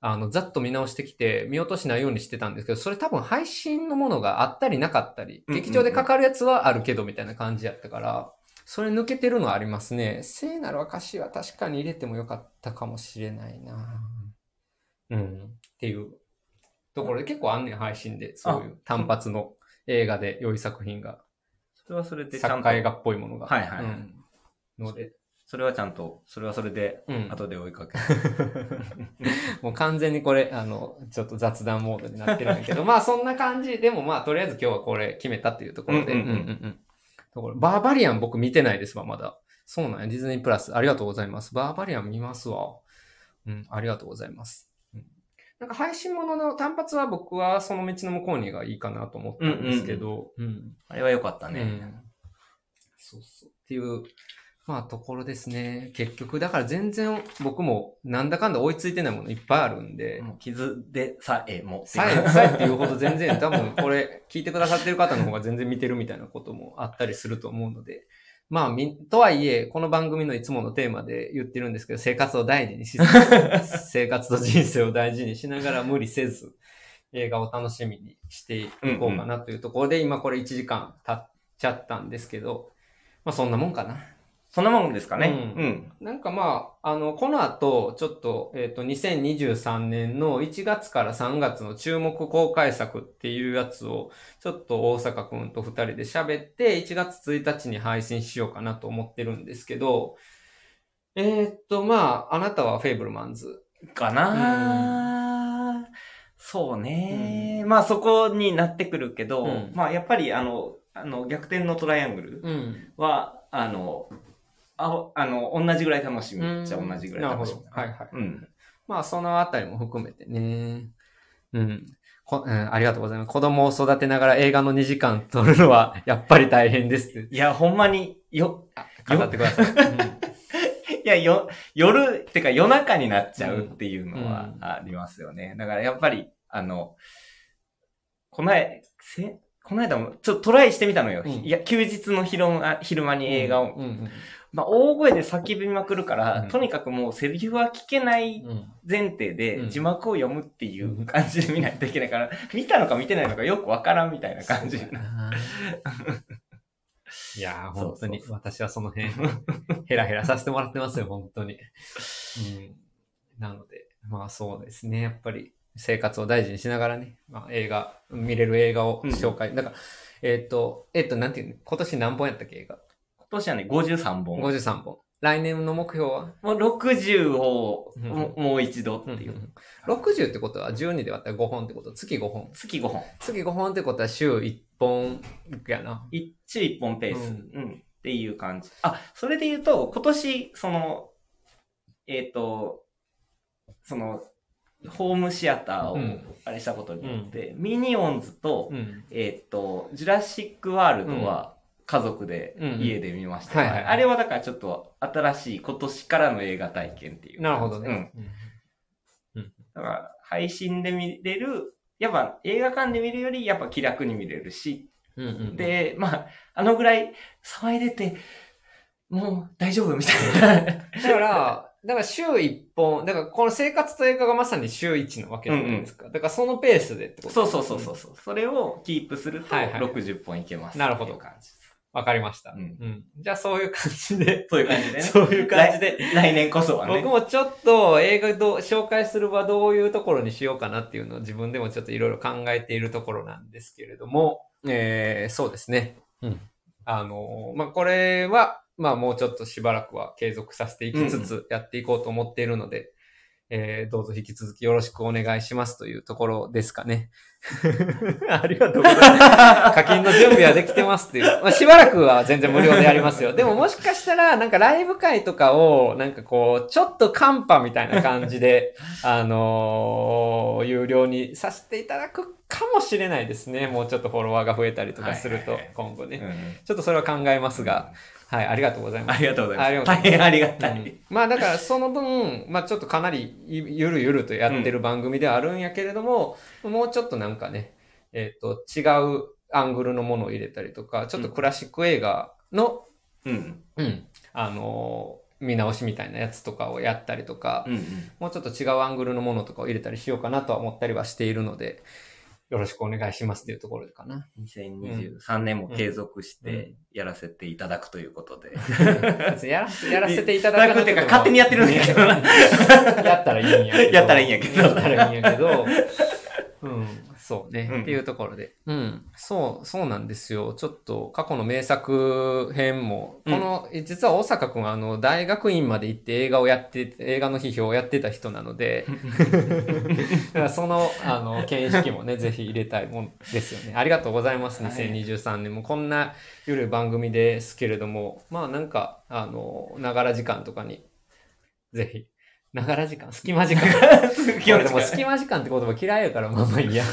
あの、ざっと見直してきて、見落としないようにしてたんですけど、それ多分配信のものがあったりなかったり、劇場でかかるやつはあるけどみたいな感じやったから、それ抜けてるのはありますね。聖なる証は確かに入れてもよかったかもしれないなうん。っていうところで結構あんねん、配信で。そういう単発の映画で良い作品が、それはそれで作家映画っぽいものが。はいはいはいうんので、それはちゃんと、それはそれで、うん。後で追いかけ もう完全にこれ、あの、ちょっと雑談モードになってるんだけど、まあそんな感じ。でもまあとりあえず今日はこれ決めたっていうところで。うんうんうんうんところバーバリアン僕見てないですわ、まだ。そうなんや。ディズニープラス。ありがとうございます。バーバリアン見ますわ。うん、ありがとうございます。うんなんか配信ものの単発は僕はその道の向こうにがいいかなと思ったんですけど、うんあれは良かったね。うんそうそう。っていう、まあところですね。結局、だから全然僕もなんだかんだ追いついてないものいっぱいあるんで、傷でさえも。さえ、さえっていうほど全然多分これ聞いてくださってる方の方が全然見てるみたいなこともあったりすると思うので、まあ、み、とはいえ、この番組のいつものテーマで言ってるんですけど、生活を大事にし、生活と人生を大事にしながら無理せず、映画を楽しみにしていこうかなというところで、今これ1時間経っちゃったんですけど、まあそんなもんかな。そんなもんですかね。ううん。なんかまあ、あの、この後、ちょっと、えっ、と、2023年の1月から3月の注目公開作っていうやつを、ちょっと大阪くんと2人で喋って、1月1日に配信しようかなと思ってるんですけど、えっ、と、まあ、あなたはフェイブルマンズ。かな、そうね、まあそこになってくるけど、うんまあやっぱりあの、あの逆転のトライアングルうん。は、あの、ああの、同じぐらい楽しみっちゃ同じぐらい楽しみ。はいはい。うん。まあ、そのあたりも含めてね。うん。こうん、ありがとうございます。子供を育てながら映画の2時間撮るのは、やっぱり大変です。いや、ほんまに、よ、語ってください。いや、よ、夜、てか夜中になっちゃうっていうのはうんありますよね。だからやっぱり、あの、この間、せ、この間もちょっとトライしてみたのよ。うんいや、休日の昼間昼間に映画を。うんうんまあ、大声で叫びまくるから、うんとにかくもうセリフは聞けないうん前提でうん字幕を読むっていう感じで見ないといけないから、見たのか見てないのかよくわからんみたいな感じ。いやー、本当に私はその辺、ヘラヘラさせてもらってますよ、本当に。うん。なので、まあそうですね、やっぱり生活を大事にしながらね、まあ映画、見れる映画を紹介。だから、えっ、と、えっ、と、なんていうの？今年何本やったっけ、映画？今年はね、53本。53本。来年の目標は？もう60をうんももう一度っていう。60ってことは12で割ったら5本ってこと？月5本。月5本。月5本ってことは週1本やな。一週一本ペース、ううんん。っていう感じ。あ、それで言うと、今年、その、えっ、と、その、ホームシアターをうんあれしたことによって、ミニオンズと、うん。えっ、と、ジュラシックワールドは家族で、うん家で見ました、はいはいあれはだからちょっと新しい今年からの映画体験っていう。なるほどね。うん。だから、配信で見れる、やっぱ映画館で見るよりやっぱ気楽に見れるし、うんうんうん、で、まあ、あのぐらい騒いでて、もう大丈夫みたいな。だから、だから週1本、だからこの生活と映画がまさに週1なわけじゃないですか。だからそのペースでってことそうそうそうそう。う。それをキープするとはいはい60本いけます。なるほどっていう感じ。わかりました、うんじゃあそういう感じで。そういう感じでね。そういう感じで。来来年こそはね。僕もちょっと映画どう紹介する場どういうところにしようかなっていうのを自分でもちょっといろいろ考えているところなんですけれども、えー、そうですね。うん。あのーまあ、これは、まあ、もうちょっとしばらくは継続させていきつつやっていこうと思っているので、えー、どうぞ引き続きよろしくお願いしますというところですかね。ありがとうございます。課金の準備はできてますっていう。まあ、しばらくは全然無料でやりますよ。でももしかしたら、なんかライブ会とかを、なんかこう、ちょっとカンパみたいな感じで、あのー有料にさせていただくかもしれないですね。もうちょっとフォロワーが増えたりとかするとはいはいはい、今後ね。うんちょっとそれは考えますが、はい、ありがとうございます。ありがとうございます。ありがとうございます大変ありがたい。うんまあだからその分、まあちょっとかなりゆるゆるとやってる番組ではあるんやけれども、もうちょっとなんかね、えっ、と、違うアングルのものを入れたりとか、ちょっとクラシック映画の、うん。うん、あのー見直しみたいなやつとかをやったりとか、うんうん。もうちょっと違うアングルのものとかを入れたりしようかなとは思ったりはしているので、よろしくお願いしますっていうところかな。2023年も継続してやらせていただくということで。やらせやらせていただくっていうか勝手にやってるんだけどな。やったらいいんやけど。やったらいいんやけどやったらいいんやけど。うん、そうね、うんっていうところで。うん、そう、そうなんですよ。ちょっと過去の名作編も、この、実は大阪くんはあの、大学院まで行って映画をやって、映画の批評をやってた人なので、その、あの、見識もね、ぜひ入れたいもんですよね。ありがとうございます。はい2023年もこんなゆるい番組ですけれども、まあなんか、あの、ながら時間とかに、ぜひ、ながら時間隙間時間。俺でも隙間時間って言葉嫌いやから、まあまあいいや。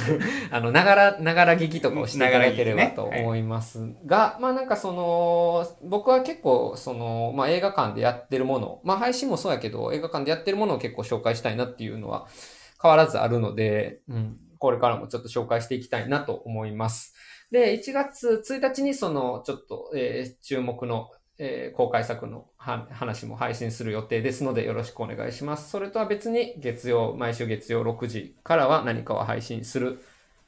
あの、ながら、ながら聞きとかをしていただければと思いますが、まあなんかその、僕は結構その、まあ映画館でやってるもの、まあ配信もそうやけど、映画館でやってるものを結構紹介したいなっていうのは変わらずあるので、うん、これからもちょっと紹介していきたいなと思います。で、1月1日にその、ちょっと、えー注目の、えー公開作のは話も配信する予定ですのでよろしくお願いします。それとは別に月曜、毎週月曜6時からは何かを配信する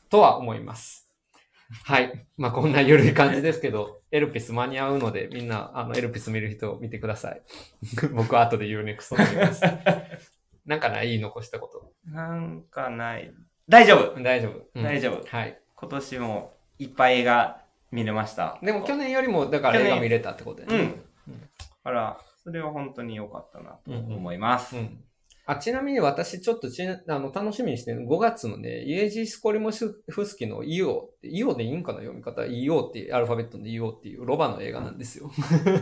とは思います。はい。まあ、こんな緩い感じですけど、エルピス間に合うので、みんな、あの、エルピス見る人見てください。僕は後で言うね、クソになります。なんかない残したこと。なんかない。大丈夫大丈夫。うん大丈夫はい。今年もいっぱい映画見れました。でも去年よりも、だから映画見れたってことだよね。うん。だから、それは本当に良かったなと思います。うん。あ、ちなみに私ちょっとちなあの楽しみにしてる5月のね、イエジー・スコリモフスキのイオって、イオでいいんかな読み方。イオっていう、アルファベットのイオっていうロバの映画なんですよ。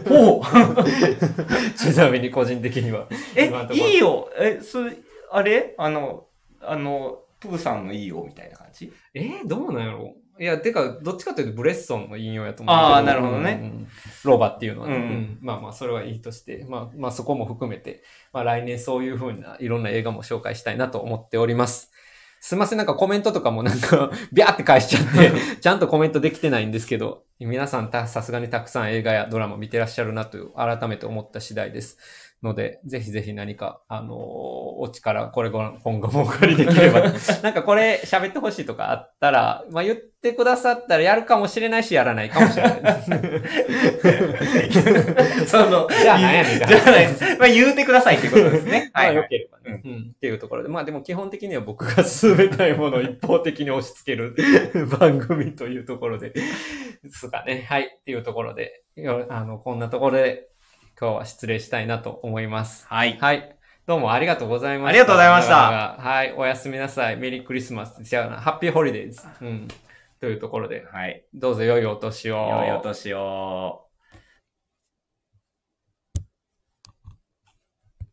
ほう ちなみに個人的には。えいいよえ、それ、あれ？あの、あの、プーさんのいいよみたいな感じ？えーどうなんやろ？いや、てか、どっちかというとブレッソンの引用やと思う。あーなるほどねうんうんロバっていうのはね、うんうんまあまあ、それはいいとして、まあまあそこも含めて、まあ来年そういうふうないろんな映画も紹介したいなと思っております。すいません、なんかコメントとかもなんか、ビャーって返しちゃって、ちゃんとコメントできてないんですけど、皆さんたさすがにたくさん映画やドラマ見てらっしゃるなという、改めて思った次第です。ので、ぜひぜひ何か、あのーお力、これご今後もお借りできれば。なんかこれ喋ってほしいとかあったら、まあ言ってくださったらやるかもしれないし、やらないかもしれない。その、じゃあ何やねんじゃあないまあ言うてくださいってことですね。まあはい、はい。良ければね、うん。っていうところで。まあでも基本的には僕が進めたいものを一方的に押し付ける番組というところで、ですかね。はい。っていうところで、よあの、こんなところで今日は失礼したいなと思います。はい。はい。どうもありがとうございました。ありがとうございましたはい。おやすみなさい。メリークリスマス。じゃあな、ハッピーホリデーズ。うん。というところで、はい。どうぞ良いお年を。良いお年を。